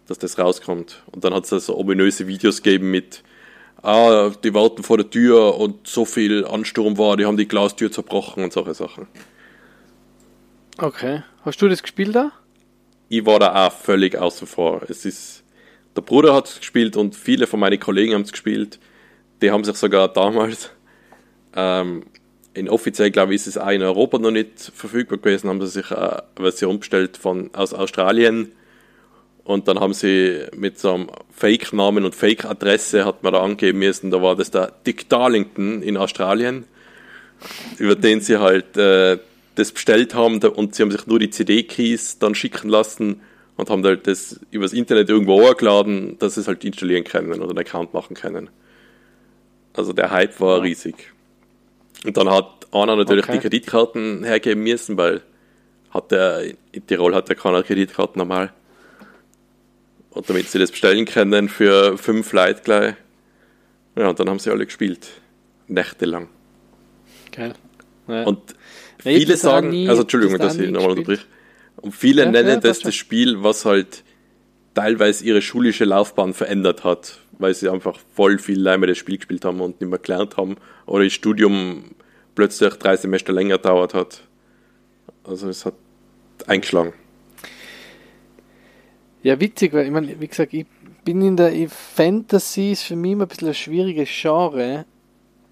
dass das rauskommt. Und dann hat es so ominöse Videos gegeben mit, ah, die warten vor der Tür und so viel Ansturm war, die haben die Glastür zerbrochen und solche Sachen. Okay. Hast du das gespielt da? Ich war da auch völlig außen vor. Es ist, der Bruder hat es gespielt und viele von meinen Kollegen haben es gespielt. Die haben sich sogar damals, ähm, in offiziell glaube ich, ist es auch in Europa noch nicht verfügbar gewesen, haben sie sich eine Version bestellt von, aus Australien und dann haben sie mit so einem Fake-Namen und Fake-Adresse hat man da angeben müssen, da war das der Dick Darlington in Australien, über den sie halt äh, das bestellt haben und sie haben sich nur die CD-Keys dann schicken lassen und haben halt das übers Internet irgendwo hochgeladen, dass sie es halt installieren können oder einen Account machen können. Also der Hype war riesig. Und dann hat einer natürlich Okay. die Kreditkarten hergeben müssen, weil hat der, in Tirol hat der keiner Kreditkarten normal. Und damit sie das bestellen können für fünf Leute gleich. Ja, und dann haben sie alle gespielt. Nächtelang. Geil. Ja. Und viele auch sagen, nie- also Entschuldigung, das dass ich nochmal unterbrich. Und viele Ja, nennen ja, das das Spiel, was halt teilweise ihre schulische Laufbahn verändert hat, weil sie einfach voll viel lange das Spiel gespielt haben und nicht mehr gelernt haben oder das Studium plötzlich drei Semester länger dauert hat. Also es hat eingeschlagen. Ja, witzig, weil ich meine, wie gesagt, ich bin in der Fantasy ist für mich immer ein bisschen ein schwieriges Genre.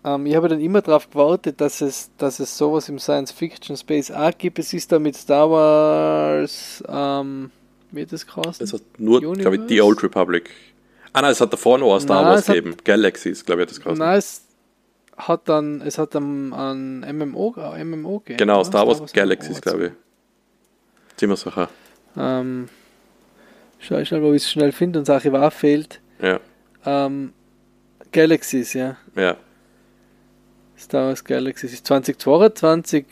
Ähm, ich habe dann immer darauf gewartet, dass es, dass es sowas im Science-Fiction-Space auch gibt. Es ist da mit Star Wars, ähm, wie hat das geheißen? Es hat nur, glaube ich, The Old Republic. Ah nein, es hat davor noch Star Nein, Wars gegeben. Galaxies, glaube ich, hat das geheißen. Nein, es hat dann, es hat dann ein MMO, MMO gegeben. Genau? Star Wars MMO Galaxies, hat's. glaube ich. Ziemlich sicher. Ähm, schau schnell, wo ich es schnell finde und das Archivar fehlt. Ja, Ähm, Galaxies, ja. ja. Star Wars Galaxies ist 2022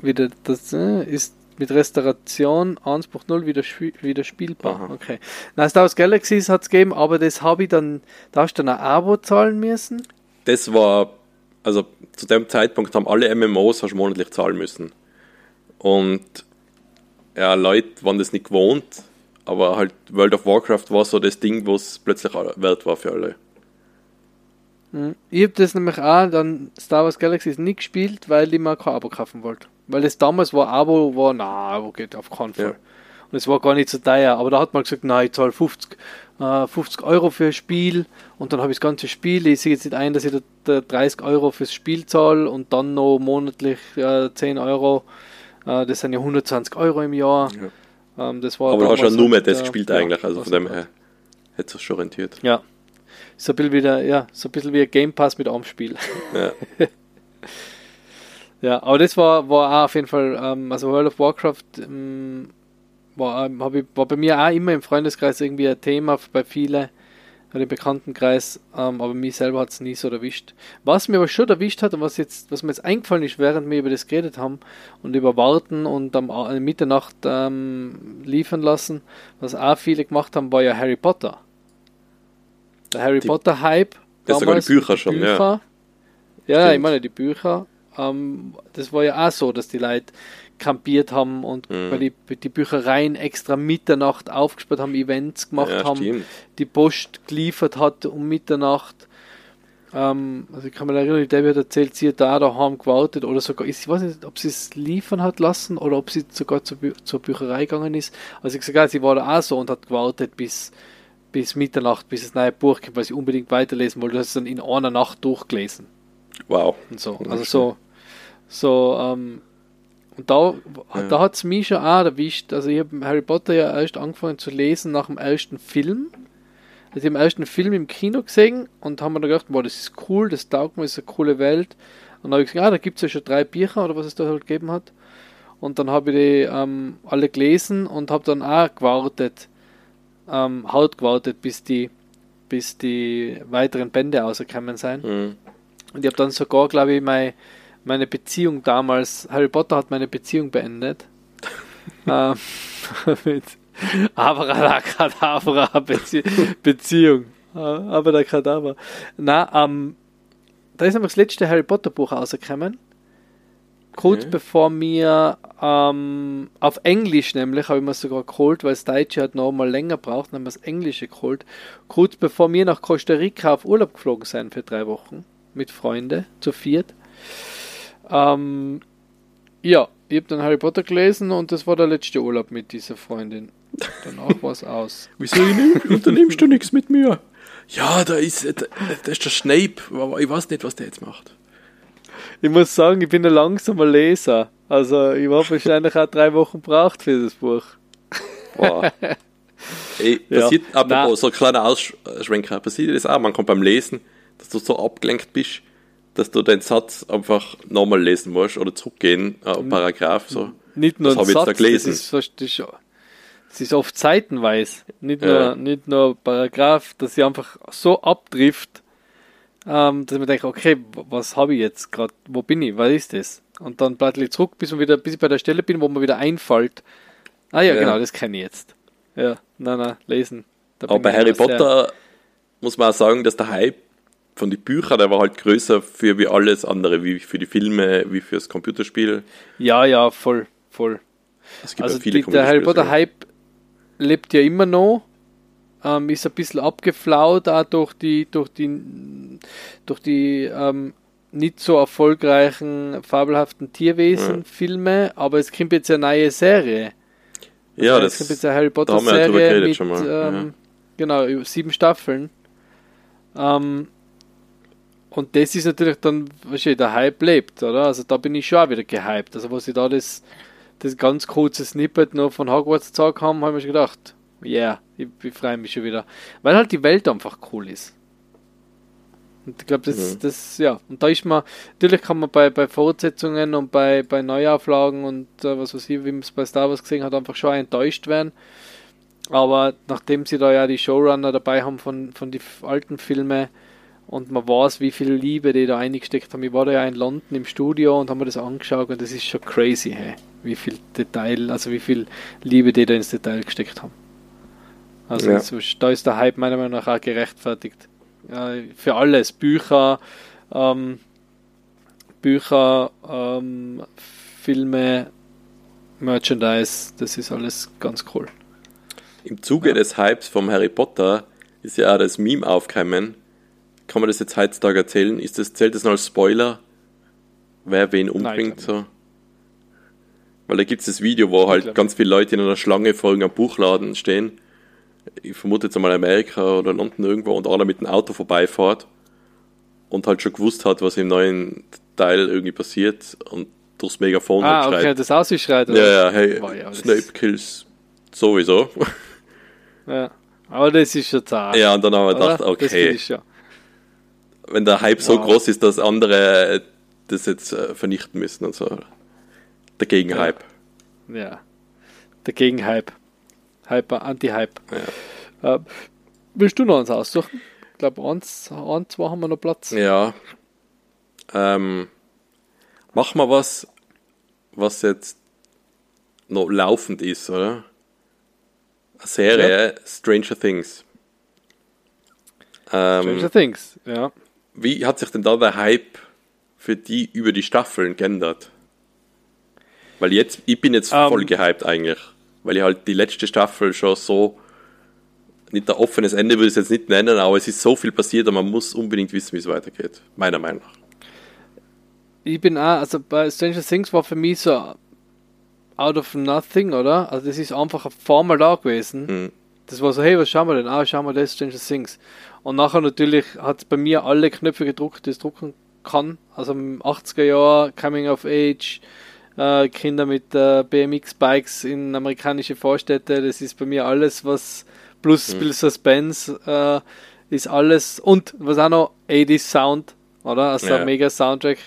wieder das äh, ist mit Restauration 1.0 wieder, spi- wieder spielbar. Aha. Okay. Na, Star Wars Galaxies hat es gegeben, aber das habe ich dann, da hast du dann ein Abo zahlen müssen. das war, also zu dem Zeitpunkt haben alle MMOs hast du monatlich zahlen müssen. Und ja, Leute waren das nicht gewohnt, aber halt World of Warcraft war so das Ding, was plötzlich wert war für alle. Mhm. Ich habe das nämlich auch dann Star Wars Galaxies nicht gespielt, weil ich mir kein Abo kaufen wollte. Weil das damals war Abo, war, na, Abo geht auf keinen Fall. Ja. Und es war gar nicht so teuer, aber da hat man gesagt, nein, ich zahle 50, äh, 50 Euro für ein Spiel und dann habe ich das ganze Spiel. Ich sehe jetzt nicht ein, dass ich da, da 30 Euro fürs Spiel zahle und dann noch monatlich äh, 10 Euro. Äh, das sind ja 120 Euro im Jahr. Ähm, das war aber du hast ja nur mehr das gespielt ja, eigentlich, also von dem her hätte es schon rentiert. Ja. So ein bisschen wieder, ja, so ein bisschen wie ein Game Pass mit einem Spiel. Ja. <laughs> Ja, aber das war, war auch auf jeden Fall, ähm, also World of Warcraft ähm, war, ähm, ich, war bei mir auch immer im Freundeskreis irgendwie ein Thema bei vielen, oder im Bekanntenkreis, ähm, aber mich selber hat es nie so erwischt. Was mir aber schon erwischt hat und was jetzt, was mir jetzt eingefallen ist, während wir über das geredet haben und über Warten und am A- Mitternacht ähm, liefern lassen, was auch viele gemacht haben, war ja Harry Potter. Der Harry Die- Potter Hype. Ja, sogar die Bücher schon, ja. ja. Ja, ich Stimmt. meine, die Bücher, ähm, das war ja auch so, dass die Leute kampiert haben und Mhm. bei die, die Büchereien extra Mitternacht aufgesperrt haben, Events gemacht Ja, haben, stimmt. die Post geliefert hat um Mitternacht. Ähm, also ich kann mich erinnern, die Debbie hat erzählt, sie hat da daheim gewartet oder sogar, ich weiß nicht, ob sie es liefern hat lassen oder ob sie sogar zur, Bü zur Bücherei gegangen ist. Also ich ja, sie war da auch so und hat gewartet bis, bis Mitternacht, bis das neue Buch kommt, weil sie unbedingt weiterlesen wollte. Das ist dann in einer Nacht durchgelesen Wow. und so. Also so, so, ähm, und da, Ja. da hat es mich schon auch erwischt. Also ich habe Harry Potter ja erst angefangen zu lesen nach dem ersten Film. Also ich habe den ersten Film im Kino gesehen und haben mir dann gedacht, boah, das ist cool, das taugt mir, ist eine coole Welt. Und dann habe ich gesagt, ah, da gibt es ja schon drei Bücher oder was es da halt gegeben hat. Und dann habe ich die ähm, alle gelesen und habe dann auch gewartet, ähm, halt gewartet, bis die, bis die weiteren Bände rausgekommen sind. Mhm. Und ich habe dann sogar, glaube ich, meine, meine Beziehung damals, Harry Potter hat meine Beziehung beendet. <laughs> ähm, <laughs> mit Abracadabra Bezie Beziehung. Äh, Abracadabra. Na, ähm, da ist nämlich das letzte Harry Potter Buch rausgekommen. Kurz Okay. bevor mir ähm, auf Englisch nämlich, habe ich mir sogar geholt, weil das Deutsche hat noch mal länger braucht, dann haben wir das Englische geholt. Kurz bevor wir nach Costa Rica auf Urlaub geflogen sind für drei Wochen mit Freunden, zu viert. Ähm, ja, ich habe dann Harry Potter gelesen und das war der letzte Urlaub mit dieser Freundin. Danach war es aus. <laughs> Wieso ich nicht? unternimmst du nichts mit mir? Ja, da ist, da, da ist der Snape, aber ich weiß nicht, was der jetzt macht. Ich muss sagen, ich bin ein langsamer Leser. Also ich habe wahrscheinlich auch drei Wochen braucht für das Buch. Boah. <laughs> Ey, Ja. passiert, apropos, Nein. so ein kleiner Ausschwenker, passiert das auch manchmal beim Lesen, dass du so abgelenkt bist, dass du den Satz einfach nochmal lesen musst oder zurückgehen, äh, Paragraph, so. Nicht nur Das ein hab ich jetzt da gelesen. Das ist, das ist, das ist oft seitenweise. Nicht, Ja. nur, nicht nur Paragraph, dass sie einfach so abtrifft. ähm, dass man denkt, okay, was habe ich jetzt gerade, wo bin ich, was ist das? Und dann blätter ich zurück, bis, man wieder, bis ich bei der Stelle bin, wo man wieder einfällt. Ah ja, ja. genau, das kenne ich jetzt. Ja, nein, nein, lesen. Da Aber bei Harry Potter muss man auch sagen, dass der Hype von den Büchern, der war halt größer für wie alles andere, wie für die Filme, wie fürs Computerspiel. Ja, ja, voll, voll. Es gibt also ja viele die, der Harry Potter Hype lebt ja immer noch, ähm, ist ein bisschen abgeflaut auch durch die, durch die, durch die ähm, nicht so erfolgreichen fabelhaften Tierwesen-Filme, ja. aber es kommt jetzt eine neue Serie. Ja, das, es kommt jetzt eine Harry Potter Serie mit, ähm, ja. genau, sieben Staffeln. Ähm, und das ist natürlich dann, was der Hype lebt, oder? Also da bin ich schon auch wieder gehypt. Also, was sie da das, das ganz kurze Snippet noch von Hogwarts gezeigt haben, habe ich mir schon gedacht, ja, yeah, ich, ich freue mich schon wieder. Weil halt die Welt einfach cool ist. Und ich glaube, das, mhm. das, ja, und da ist man, natürlich kann man bei, bei Fortsetzungen und bei, bei Neuauflagen und äh, was weiß ich, wie man es bei Star Wars gesehen hat, einfach schon enttäuscht werden. Aber nachdem sie da ja die Showrunner dabei haben von, von den alten Filmen und man weiß, wie viel Liebe die da eingesteckt haben. Ich war da ja in London im Studio und haben mir das angeschaut und das ist schon crazy, hey, wie viel Detail, also wie viel Liebe die da ins Detail gesteckt haben. Also ja. da ist der Hype meiner Meinung nach auch gerechtfertigt. Für alles, Bücher, ähm, Bücher, ähm, Filme, Merchandise, das ist alles ganz cool. Im Zuge ja. des Hypes vom Harry Potter ist ja auch das Meme aufgekommen. Kann man das jetzt heutzutage erzählen? Ist das, zählt das noch als Spoiler? Wer wen umbringt? Nein, so? Weil da gibt es das Video, wo halt ganz viele Leute in einer Schlange vor einem Buchladen stehen. Ich vermute jetzt einmal Amerika oder London irgendwo und einer mit dem Auto vorbeifährt und halt schon gewusst hat, was im neuen Teil irgendwie passiert und durchs Megafon ah, halt okay, das ausschreit. Ja, ja, hey, Boah, ja, Snape kills sowieso. <laughs> Ja, aber das ist schon zart. Ja, und dann haben wir gedacht, okay. Wenn der Hype wow. so groß ist, dass andere das jetzt äh, vernichten müssen und so. Der Gegenhype. Ja. ja. Der Gegenhype. Hyper, Anti-Hype. Ja. Äh, willst du noch eins aussuchen? Ich glaube, eins, eins, zwei haben wir noch Platz. Ja. Ähm, mach mal was, was jetzt noch laufend ist, oder? Serie, ja. Stranger Things. Ähm, Stranger Things, ja. Wie hat sich denn da der Hype für die über die Staffeln geändert? Weil jetzt, ich bin jetzt um, ähm. voll gehypt eigentlich, weil ich halt die letzte Staffel schon so, nicht ein offenes Ende würde ich es jetzt nicht nennen, aber es ist so viel passiert und man muss unbedingt wissen, wie es weitergeht, meiner Meinung nach. Ich bin auch, also bei Stranger Things war für mich so out of nothing, oder? Also das ist einfach ein paar Mal da gewesen. Mhm. Das war so, hey, was schauen wir denn? Ah, schauen wir das, Stranger Things. Und nachher natürlich hat es bei mir alle Knöpfe gedruckt, die es drucken kann. Also im 80er Jahr, Coming of Age, äh, Kinder mit äh, BMX-Bikes in amerikanische Vorstädte, das ist bei mir alles, was plus mhm. Bill Suspense äh, ist alles. Und was auch noch, 80s Sound, oder? Also ja. mega Soundtrack.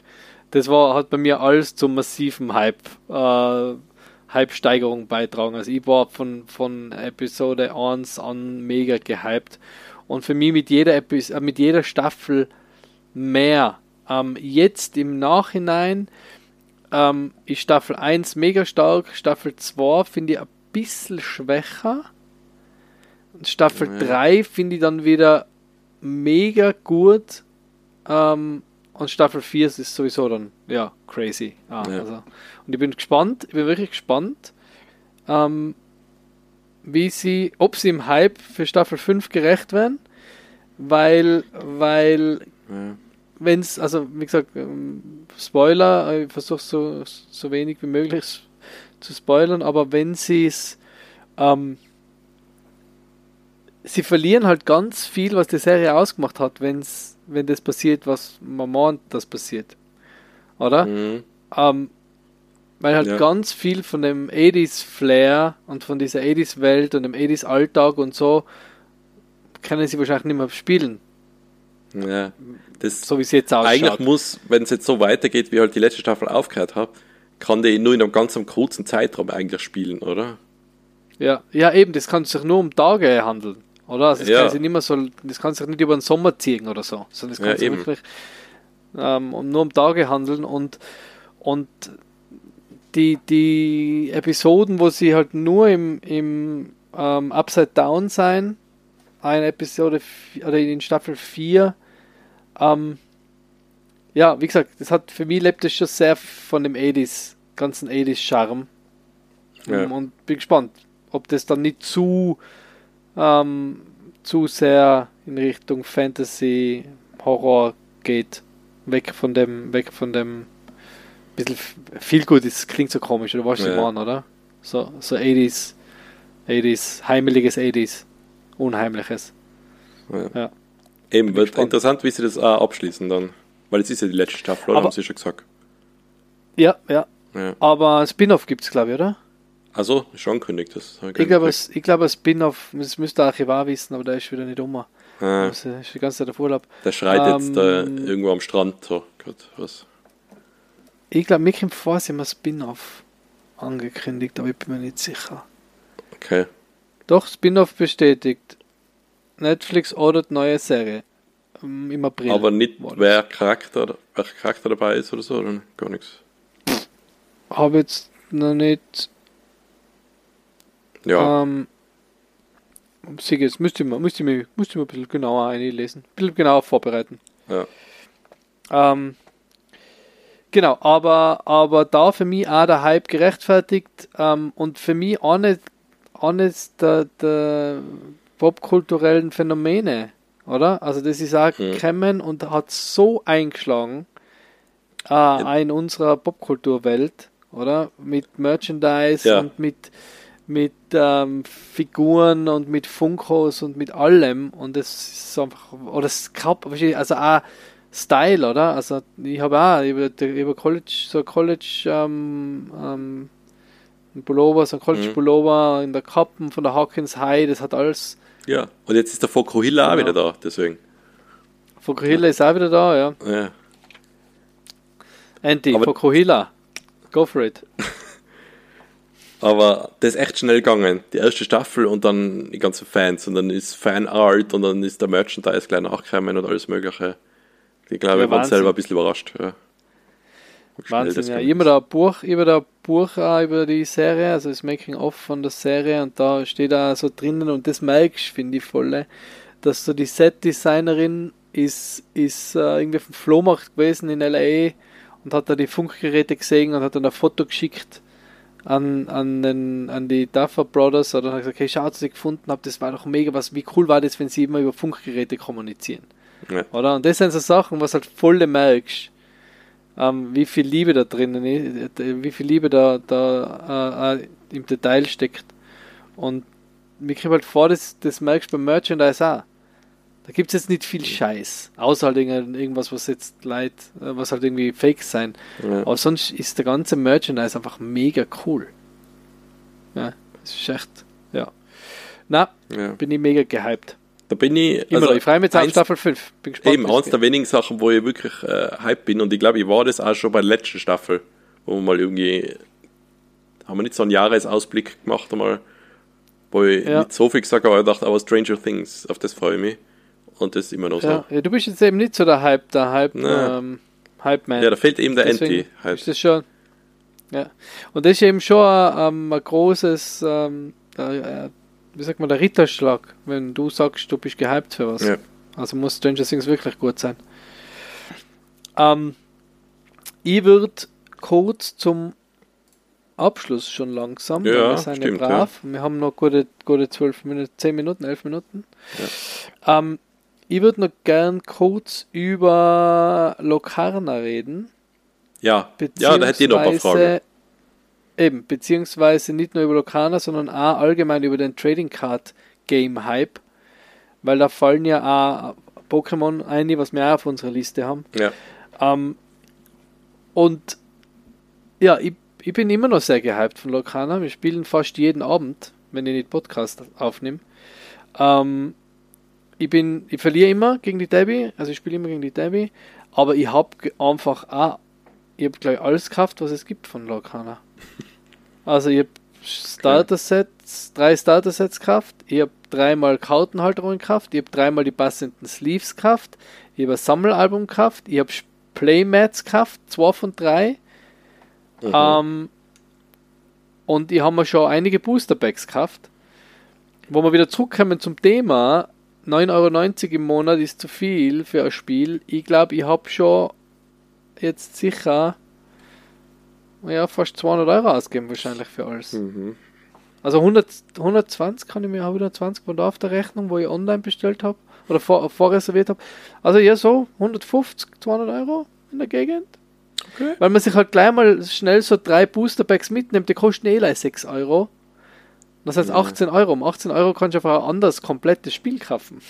Das war, hat bei mir alles zum massiven Hype äh, Hype-Steigerung beitragen. Also ich war von, von Episode 1 an mega gehypt. Und für mich mit jeder, Epis äh, mit jeder Staffel mehr. Ähm, jetzt im Nachhinein ähm, ist Staffel 1 mega stark, Staffel 2 finde ich ein bisschen schwächer. Und Staffel ja. 3 finde ich dann wieder mega gut. Ähm, und Staffel 4 ist sowieso dann, ja, crazy. Ah, ja. Also. Und ich bin gespannt, ich bin wirklich gespannt, ähm, wie sie, ob sie im Hype für Staffel 5 gerecht werden, weil, weil, ja. wenn es, also wie gesagt, ähm, Spoiler, ich versuche so, so wenig wie möglich zu spoilern, aber wenn sie es, ähm, sie verlieren halt ganz viel, was die Serie ausgemacht hat, wenn's, wenn das passiert, was man meint, das passiert. Oder? Mhm. Ähm, weil halt ja. ganz viel von dem 80s Flair und von dieser 80s Welt und dem 80s Alltag und so können sie wahrscheinlich nicht mehr spielen. Ja, das so wie es jetzt ausschaut. Eigentlich muss, wenn es jetzt so weitergeht, wie halt die letzte Staffel aufgehört hat, kann die nur in einem ganz kurzen Zeitraum eigentlich spielen, oder? Ja, ja eben, das kann sich nur um Tage handeln. Oder? Also das, Ja. kann sich nicht mehr so, das kann sich nicht über den Sommer ziehen oder so, sondern es kann Ja, sich eben. wirklich ähm, nur um Tage handeln und, und die, die Episoden, wo sie halt nur im, im ähm, Upside Down sein, eine Episode oder in Staffel 4, ähm, ja, wie gesagt, das hat für mich lebt es schon sehr von dem 80s, ganzen 80s Charme. Ja. Und bin gespannt, ob das dann nicht zu, ähm, zu sehr in Richtung Fantasy, Horror geht. Weg von dem, weg von dem bisschen viel gut, das klingt so komisch, oder was Ja. ja. Mann, oder? So, so 80s, 80s, heimeliges 80s, unheimliches. Ja. Ja. Eben, wird gespannt. interessant, wie sie das auch abschließen dann. Weil es ist ja die letzte Staffel, oder? Aber- haben sie schon gesagt. Ja, ja. Ja. Aber Spin-off gibt es, glaube ich, oder? Also, schon angekündigt, das gar Ich glaube, es- ich glaube, ein Spin-off, das müsste Archivar wissen, aber der ist wieder nicht um. Ah, Also, ist die ganze Zeit auf Urlaub. der schreit jetzt äh, Ähm, irgendwo am Strand so. Grad was. Ich glaube, mir kommt vor, sie haben ein Spin-off angekündigt, aber ich bin mir nicht sicher. Okay. Doch, Spin-off bestätigt. Netflix ordert neue Serie. Ähm, Im April. Aber nicht, wer Charakter, welcher Charakter dabei ist oder so, oder gar nichts. Habe jetzt noch nicht. Ja, Ähm, Sieg, jetzt müsste ich, mal, müsste, mich, müsste mir ein bisschen genauer einlesen. Ein bisschen genauer vorbereiten. ja. Ähm, genau, aber, aber da für mich auch der Hype gerechtfertigt ähm, und für mich eines, eines der, der popkulturellen Phänomene, oder? Also das ist auch Hm. gekommen und hat so eingeschlagen äh, in unserer Popkulturwelt, oder? Mit Merchandise Ja. und mit mit ähm, Figuren und mit Funkos und mit allem und es ist einfach oder es gab also auch Style, oder? Also ich habe auch über, College, so College ähm, ähm, ein Pullover, so ein College Mhm. Pullover in der Kappen von der Hawkins High, das hat alles. ja. Und jetzt ist der Fokuhilla auch Genau. wieder da, deswegen. Fokuhila ist auch wieder da, ja. Ja. Anti, Aber- Fokuhila. Go for it. <laughs> Aber das ist echt schnell gegangen. Die erste Staffel und dann die ganzen Fans und dann ist Fanart und dann ist der Merchandise gleich nachgekommen und alles Mögliche. Ich glaube, Ja, wir waren Wahnsinn. selber ein bisschen überrascht. Ja. Wahnsinn, ja. Immer da Buch, immer da Buch auch über die Serie, also das Making-of von der Serie und da steht da so drinnen und das merkst, finde ich voll, dass so die Set-Designerin ist, ist äh, irgendwie auf dem Flohmarkt gewesen in L.A. und hat da die Funkgeräte gesehen und hat dann ein Foto geschickt an, an, den, an die Duffer Brothers oder hat gesagt, hey, schaut, was ich gefunden habe, das war doch mega, was, wie cool war das, wenn sie immer über Funkgeräte kommunizieren. Ja. Oder? Und das sind so Sachen, was halt voll merkst, ähm, wie viel Liebe da drinnen ist, wie viel Liebe da, da äh, äh, im Detail steckt. Und mir kommt halt vor, das, das merkst du beim Merchandise auch. Da gibt es jetzt nicht viel Scheiß. Außer halt irgend- irgendwas, was jetzt Leid, äh, was halt irgendwie fake sein. Ja. Aber sonst ist der ganze Merchandise einfach mega cool. Ja, das ist echt, ja. Na, Ja. bin ich mega gehypt. Da bin ich. Immer noch, ich freue mich jetzt auf eins- Staffel 5. Bin gespannt. Eben, eins der wenigen Sachen, wo ich wirklich äh, hype bin und ich glaube, ich war das auch schon bei der letzten Staffel, wo wir mal irgendwie, haben wir nicht so einen Jahresausblick gemacht einmal, wo ich Ja. nicht so viel gesagt habe, aber ich dachte, aber Stranger Things, auf das freue ich mich. Und das ist immer noch so. Ja, ja, du bist jetzt eben nicht so der Hype, der Hype, ähm, Hype-Man. Ja, da fehlt eben der Deswegen Anti halt. Ist das schon. Ja. Und das ist eben schon ähm, ein großes, ähm, äh, wie sagt man, der Ritterschlag, wenn du sagst, du bist gehypt für was. Ja. Also muss Stranger Things wirklich gut sein. Ähm, ich würde kurz zum Abschluss schon langsam, Ja, wir sind stimmt, ja brav. Wir haben noch gute, gute 12 Minuten, 10 Minuten, 11 Minuten. Ähm, ich würde noch gern kurz über Locarna reden. Ja. ja, da hätte ich noch ein paar Fragen. Eben, beziehungsweise nicht nur über Locarna, sondern auch allgemein über den Trading Card Game Hype. Weil da fallen ja auch Pokémon ein, was wir auch auf unserer Liste haben. Ja. Ähm, und ja, ich, ich bin immer noch sehr gehypt von Lokana. Wir spielen fast jeden Abend, wenn ich nicht Podcast aufnehme. Ähm, ich bin, ich verliere immer gegen die Debbie, also ich spiele immer gegen die Debbie, aber ich habe einfach auch, ich habe gleich alles gekauft, was es gibt von Lokana. <laughs> Also ich habe Starter-Sets, drei Starter-Sets gekauft. Ich habe dreimal Kartenhalterungen gekauft. Ich habe dreimal die passenden Sleeves gekauft. Ich habe ein Sammelalbum gekauft. Ich habe Playmats gekauft, zwei von drei. Mhm. Ähm, und ich habe mir schon einige Booster-Packs gekauft. Wo wir wieder zurückkommen zum Thema, 9,90 Euro im Monat ist zu viel für ein Spiel. Ich glaube, ich habe schon jetzt sicher ja, fast 200 Euro ausgeben wahrscheinlich für alles. Mhm. Also 100, 120 kann ich mir auch 120 von da auf der Rechnung, wo ich online bestellt habe oder vor, vorreserviert habe. Also ja, so 150, 200 Euro in der Gegend. Okay. Weil man sich halt gleich mal schnell so drei Booster-Packs mitnimmt, die kosten eh gleich 6 Euro. Das heißt Ja. 18 Euro. Um 18 Euro kannst du einfach ein anderes komplettes Spiel kaufen.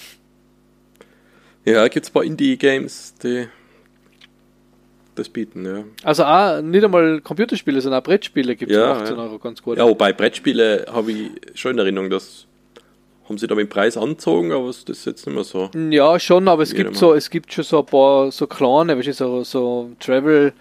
Ja, gibt es ein paar Indie-Games, die das bieten, ja. Also auch nicht einmal Computerspiele, sondern auch Brettspiele gibt es Ja, um 18 ja. Euro ganz gut. Ja, wobei Brettspiele habe ich schon in Erinnerung, dass haben sie da mit dem Preis angezogen, aber das ist jetzt nicht mehr so. Ja, schon, aber es gibt so, es gibt schon so ein paar so kleine, weißt du, so, so Travel,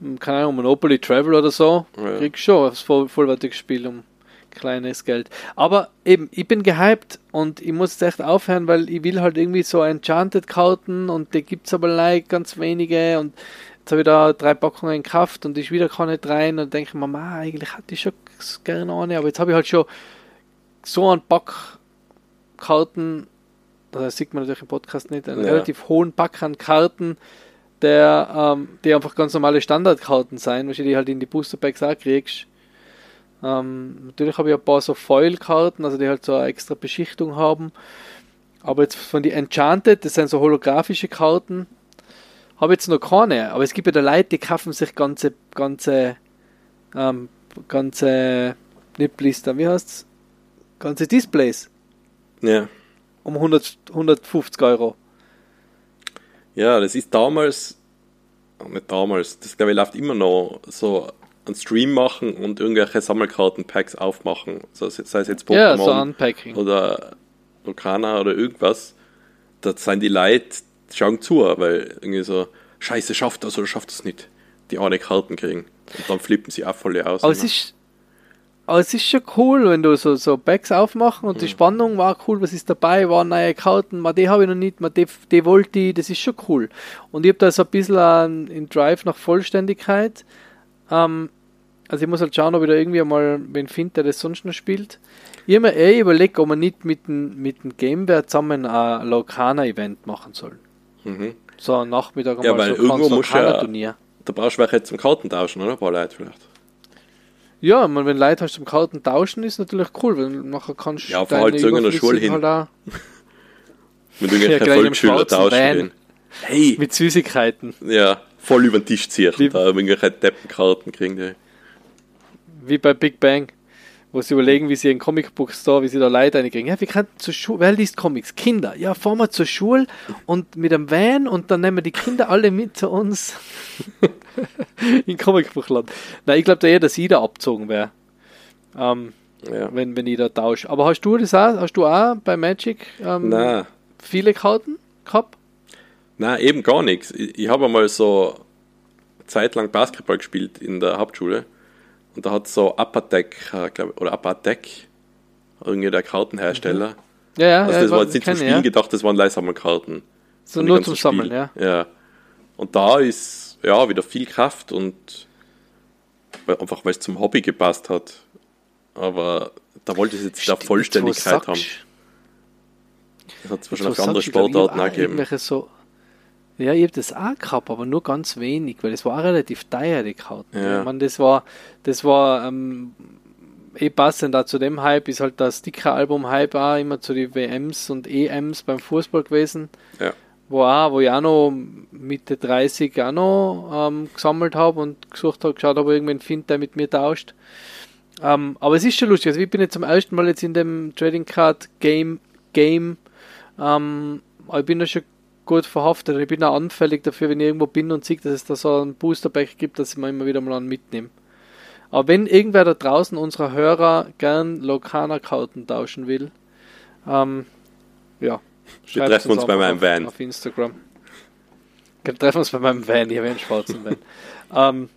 hm, keine Ahnung, Monopoly Travel oder so, Ja. kriegst schon ein voll, vollwertiges Spiel um kleines Geld. Aber eben, ich bin gehypt und ich muss jetzt echt aufhören, weil ich will halt irgendwie so Enchanted-Karten und die gibt's aber like ganz wenige und jetzt habe ich da drei Packungen gekauft und ist wieder keine rein und denke mir, ma, eigentlich hatte ich schon gerne eine, aber jetzt habe ich halt schon so einen Pack Karten, das sieht man natürlich im Podcast nicht, einen Ja. relativ hohen Pack an Karten, der, ähm, die einfach ganz normale Standardkarten sein, die halt in die Booster Packs auch kriegst. Ähm, natürlich habe ich ein paar so Foil-Karten, also die halt so eine extra Beschichtung haben. Aber jetzt von die Enchanted, das sind so holographische Karten, habe ich jetzt noch keine. Aber es gibt ja da Leute, die kaufen sich ganze, ganze, ähm, ganze, nicht Blister, wie heißt's? Ganze Displays Ja. um 100, 150 Euro. Ja, das ist damals, oh, nicht damals, das glaube ich läuft immer noch so einen Stream machen und irgendwelche Sammelkarten-Packs aufmachen. So, sei es jetzt Pokémon Ja, so oder Lokana oder irgendwas. Da sind die Leute, schauen zu, weil irgendwie so, Scheiße, schafft das oder schafft das nicht. Die eine Karten kriegen. Und dann flippen sie auch voll aus. Aber es immer. ist, aber es ist schon cool, wenn du so, so Packs aufmachen und die Mhm. Spannung war cool, was ist dabei, waren neue Karten, mal die habe ich noch nicht, mal die, die wollte ich, das ist schon cool. Und ich habe da so ein bisschen einen, in Drive nach Vollständigkeit. Ähm, also ich muss halt schauen, ob ich da irgendwie mal wen finde, der das sonst noch spielt. Ich habe mir eh überlegt, ob man nicht mit dem, mit dem Gameware zusammen ein Lokana-Event machen soll. Mhm. So am Nachmittag Ja, einmal weil so irgendwo musst du ja- Turnier. Da brauchst du welche zum Kartentauschen, oder? Ein paar Leute vielleicht. Ja, man, wenn Leute hast zum Karten tauschen, ist natürlich cool, weil nachher kannst Ja, vor deine allem zu irgendeiner Schule hin. Halt <laughs> Wenn du Ja, Volksschüler tauschen gehen. Hey! mit Süßigkeiten. Ja, voll über den Tisch ziehen. Wie- Da irgendwelche Deppenkarten kriegen die. Wie bei Big Bang, wo sie überlegen, wie sie einen Comicbook Store, wie sie da Leute reinkriegen. Ja, wir könnten zur Schule, wer liest Comics? Kinder. Ja, fahren wir zur Schule und mit einem Van und dann nehmen wir die Kinder alle mit zu uns <laughs> in Comicbuchland. Nein, ich glaube da eher, dass ich da abgezogen wäre. Ähm, Ja. wenn, wenn ich da tausche. Aber hast du das auch? Hast du auch bei Magic ähm, viele Karten gehabt? Nein, eben gar nichts. Ich, ich habe einmal so eine Zeit lang Basketball gespielt in der Hauptschule. Und da hat so Upper-Deck, äh, glaub, oder Upper-Deck, irgendwie der Kartenhersteller. Ja, ja. Also ja, das war jetzt nicht zum Spielen ja. gedacht, das waren Leihsammelkarten. So nur zum ganzen Sammeln, Spiel. ja. Ja. Und da ist ja wieder viel Kraft und einfach weil es zum Hobby gepasst hat. Aber da wollte ich jetzt Stimmt, Vollständigkeit jetzt, wo haben. Das hat es wahrscheinlich andere Sportarten auch gegeben. So, ja, ich habe das auch gehabt, aber nur ganz wenig, weil das war auch relativ teuer, die Karten. Ja. Ich meine, das war, das war ähm, eh passend auch zu dem Hype, ist halt das Sticker-Album-Hype auch immer zu den WMs und EMs beim Fußball gewesen. Ja. Wo, auch, wo ich auch noch Mitte 30 auch noch ähm, gesammelt habe und gesucht habe, geschaut, ob ich irgendwen finde, der mit mir tauscht. Ähm, aber es ist schon lustig. Also ich bin jetzt zum ersten Mal jetzt in dem Trading Card Game Game. Ähm, ich bin da schon gut verhaftet. Ich bin auch anfällig dafür, wenn ich irgendwo bin und sehe, dass es da so ein Booster Pack gibt, dass ich mir immer wieder mal einen mitnehme. Aber wenn irgendwer da draußen unserer Hörer gern Lokana-Karten tauschen will, ähm, ja, Wir treffen uns bei einfach meinem auf, Van. Auf Instagram. Wir treffen uns bei meinem Van, ich habe einen schwarzen Van. <laughs> ähm,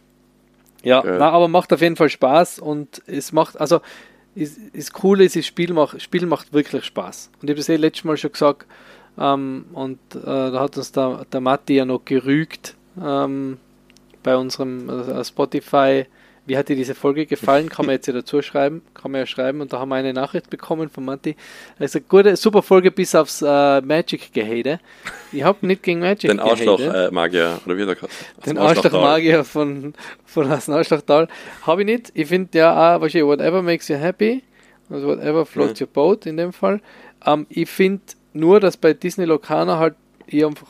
Ja, äh. na, aber macht auf jeden Fall Spaß und es macht, also ist, ist cool ist, das Spiel macht, Spiel macht wirklich Spaß. Und ich habe das eh letztes Mal schon gesagt, ähm, und äh, da hat uns der, der Matti ja noch gerügt ähm, bei unserem äh, Spotify wie hat dir diese Folge gefallen? Kann man jetzt ja dazu schreiben, kann man ja schreiben und da haben wir eine Nachricht bekommen von Matti. Er sagt, gute, super Folge bis aufs äh, Magic-Gehede. Ich habe nicht gegen Magic Den Arschloch-Magier, äh, oder wie der? Den Arschloch-Magier von, von dem Arschlochtal. Habe ich nicht. Ich finde ja auch, whatever makes you happy, also whatever floats ja. your boat in dem Fall. Ähm, ich finde nur, dass bei Disney Locana halt ich einfach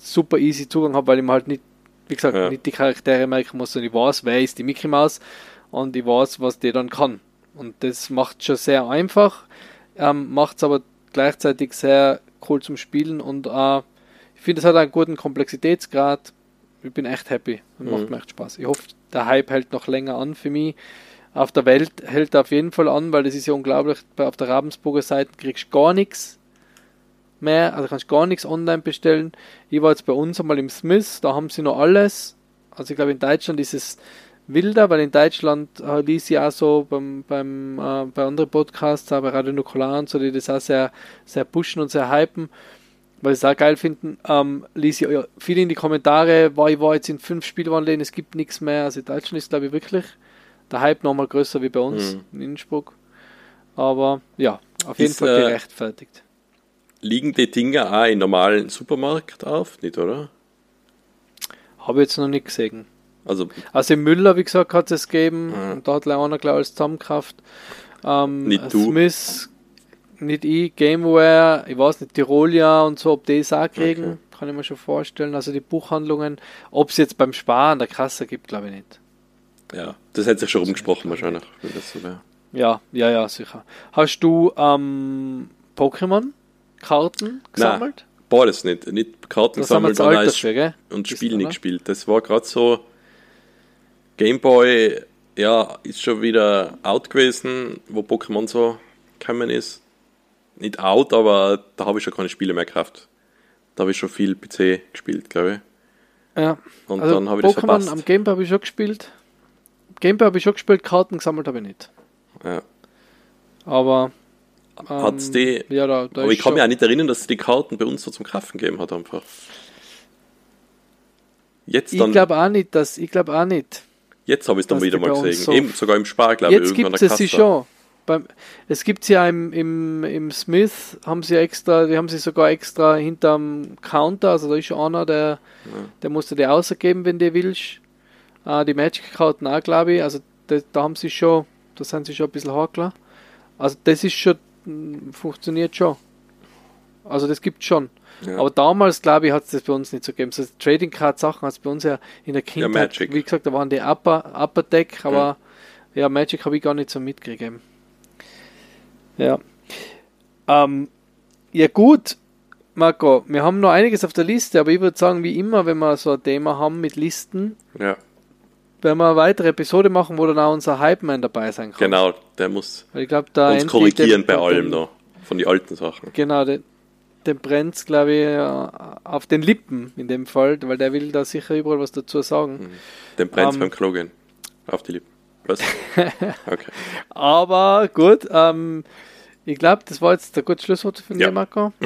super easy Zugang habe, weil ich halt nicht wie gesagt, ja. nicht die Charaktere merken muss, sondern ich weiß, wer ist die Mickey Mouse und ich weiß, was die dann kann. Und das macht schon sehr einfach, ähm, macht es aber gleichzeitig sehr cool zum Spielen und äh, ich finde, es hat einen guten Komplexitätsgrad. Ich bin echt happy und mhm. macht mir echt Spaß. Ich hoffe, der Hype hält noch länger an für mich. Auf der Welt hält er auf jeden Fall an, weil das ist ja unglaublich. Auf der Ravensburger Seite kriegst du gar nichts mehr, also kannst gar nichts online bestellen. Ich war jetzt bei uns einmal im Smith, da haben sie noch alles. Also ich glaube in Deutschland ist es wilder, weil in Deutschland äh, ließ ich auch so beim, beim äh, bei anderen Podcasts, aber Radio Nukular und so, die das auch sehr, sehr pushen und sehr hypen, weil sie es auch geil finden, ähm, ließ ich ja, viele in die Kommentare, war ich war jetzt in fünf Spielwandeln, es gibt nichts mehr. Also in Deutschland ist glaube ich wirklich der Hype nochmal größer wie bei uns mhm. in Innsbruck. Aber ja, auf jeden ist, Fall äh, gerechtfertigt. Liegen die Dinger auch in normalen Supermarkt auf, nicht, oder? Habe ich jetzt noch nicht gesehen. Also, also im Müller, wie gesagt, hat es gegeben. Ja. Und da hat einer gleich alles zusammengekauft. Ähm, nicht du. Smith, nicht ich, Gameware, ich weiß nicht, Tirolia und so, ob die es auch kriegen, okay. kann ich mir schon vorstellen. Also die Buchhandlungen, ob es jetzt beim Sparen der Kasse gibt, glaube ich nicht. Ja, das hätte sich schon rumgesprochen wahrscheinlich, so. Ja, ja, ja, sicher. Hast du ähm, Pokémon? Karten gesammelt? Nein, beides nicht. Nicht Karten das gesammelt und, als für, und Spiel nicht gespielt. Das war gerade so. Gameboy, ja, ist schon wieder out gewesen, wo Pokémon so gekommen ist. Nicht out, aber da habe ich schon keine Spiele mehr gekauft. Da habe ich schon viel PC gespielt, glaube ich. Ja. Und also dann habe ich Pokémon das verpasst. am Gameboy habe ich schon gespielt. Gameboy habe ich schon gespielt, Karten gesammelt habe ich nicht. Ja. Aber Hat's die, ähm, ja, da, da aber ich kann mich auch nicht erinnern, dass es die Karten bei uns so zum Kaufen gegeben hat einfach. Jetzt dann, ich glaube auch nicht, dass ich glaube auch nicht. Jetzt habe ich es dann wieder mal gesehen. So Eben, sogar im Spar, glaube ich, irgendwann gibt es sie schon. Beim, es gibt sie ja im, im, im Smith, haben sie extra, die haben sie sogar extra hinterm Counter, also da ist schon einer, der, ja. der musst du dir ausgeben, wenn du willst. Äh, die Magic-Karten auch, glaube ich, also da, da haben sie schon, da sind sie schon ein bisschen hakler. Also das ist schon funktioniert schon. Also das gibt schon. Ja. Aber damals, glaube ich, hat es das bei uns nicht so gegeben. So Trading Card Sachen hat es bei uns ja in der Kindheit, ja, wie gesagt, da waren die Upper, Upper Deck, aber ja, ja Magic habe ich gar nicht so mitgegeben. Ja. Ähm, ja gut, Marco, wir haben noch einiges auf der Liste, aber ich würde sagen, wie immer, wenn wir so ein Thema haben mit Listen, ja werden wir eine weitere Episode machen, wo dann auch unser Hype-Man dabei sein kann. Genau, der muss ich glaub, da uns korrigieren bei allem da, von den alten Sachen. Genau, den, den brennt glaube ich, auf den Lippen in dem Fall, weil der will da sicher überall was dazu sagen. Mhm. Den brennt ähm, beim Klogen auf die Lippen. Was? <laughs> Okay. Aber gut, ähm, ich glaube, das war jetzt der gute Schlusswort von ja. dir, Marco. <laughs>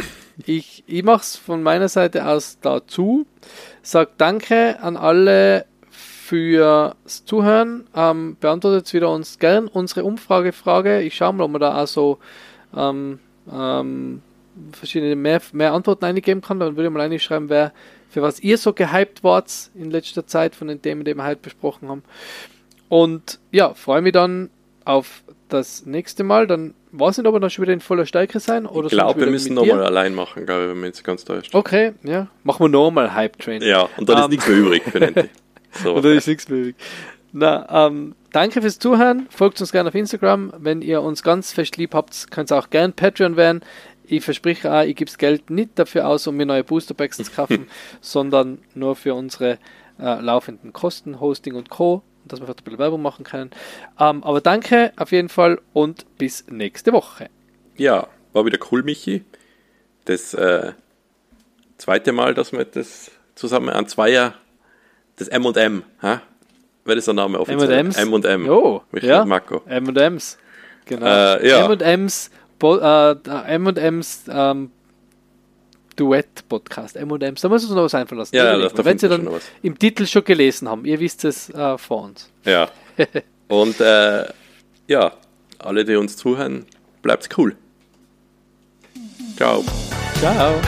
Ich, ich mache es von meiner Seite aus dazu. Sag danke an alle fürs Zuhören. Ähm, beantwortet wieder uns gern unsere Umfragefrage. Ich schaue mal, ob man da auch so ähm, ähm, verschiedene mehr, mehr Antworten eingeben kann. Dann würde ich mal einschreiben, wer für was ihr so gehypt wart in letzter Zeit von den Themen, die wir heute besprochen haben. Und ja, freue mich dann auf das nächste Mal. Dann weiß nicht, ob wir dann schon wieder in voller Stärke sein. Oder ich glaube, wir müssen nochmal allein machen, glaube ich, wenn wir jetzt ganz täuscht. Okay, ja. Machen wir nochmal Hype Train. Ja, und dann um, ist ähm, nichts mehr übrig für den. <laughs> So. Oder ist nichts möglich. Na, ähm, danke fürs Zuhören. Folgt uns gerne auf Instagram. Wenn ihr uns ganz fest lieb habt, könnt ihr auch gerne Patreon werden. Ich verspreche auch, ich gebe das Geld nicht dafür aus, um mir neue Booster-Packs zu kaufen, <laughs> sondern nur für unsere äh, laufenden Kosten, Hosting und Co., dass wir vielleicht ein bisschen Werbung machen können. Ähm, aber danke auf jeden Fall und bis nächste Woche. Ja, war wieder cool, Michi. Das äh, zweite Mal, dass wir das zusammen an Zweier das M&M, ha? Wer ist der Name offiziell? M&M's. M&M. Oh, Michael ja. Mako. M&M's. Genau. Äh, ja. M&M's äh, M&M's ähm, Duett-Podcast. M&M's. Da muss uns noch was einfallen lassen. Ja, wir. Wenn Sie wir dann im Titel schon gelesen haben, ihr wisst es äh, vor uns. Ja. <laughs> Und äh, ja, alle, die uns zuhören, bleibt's cool. Ciao. Ciao.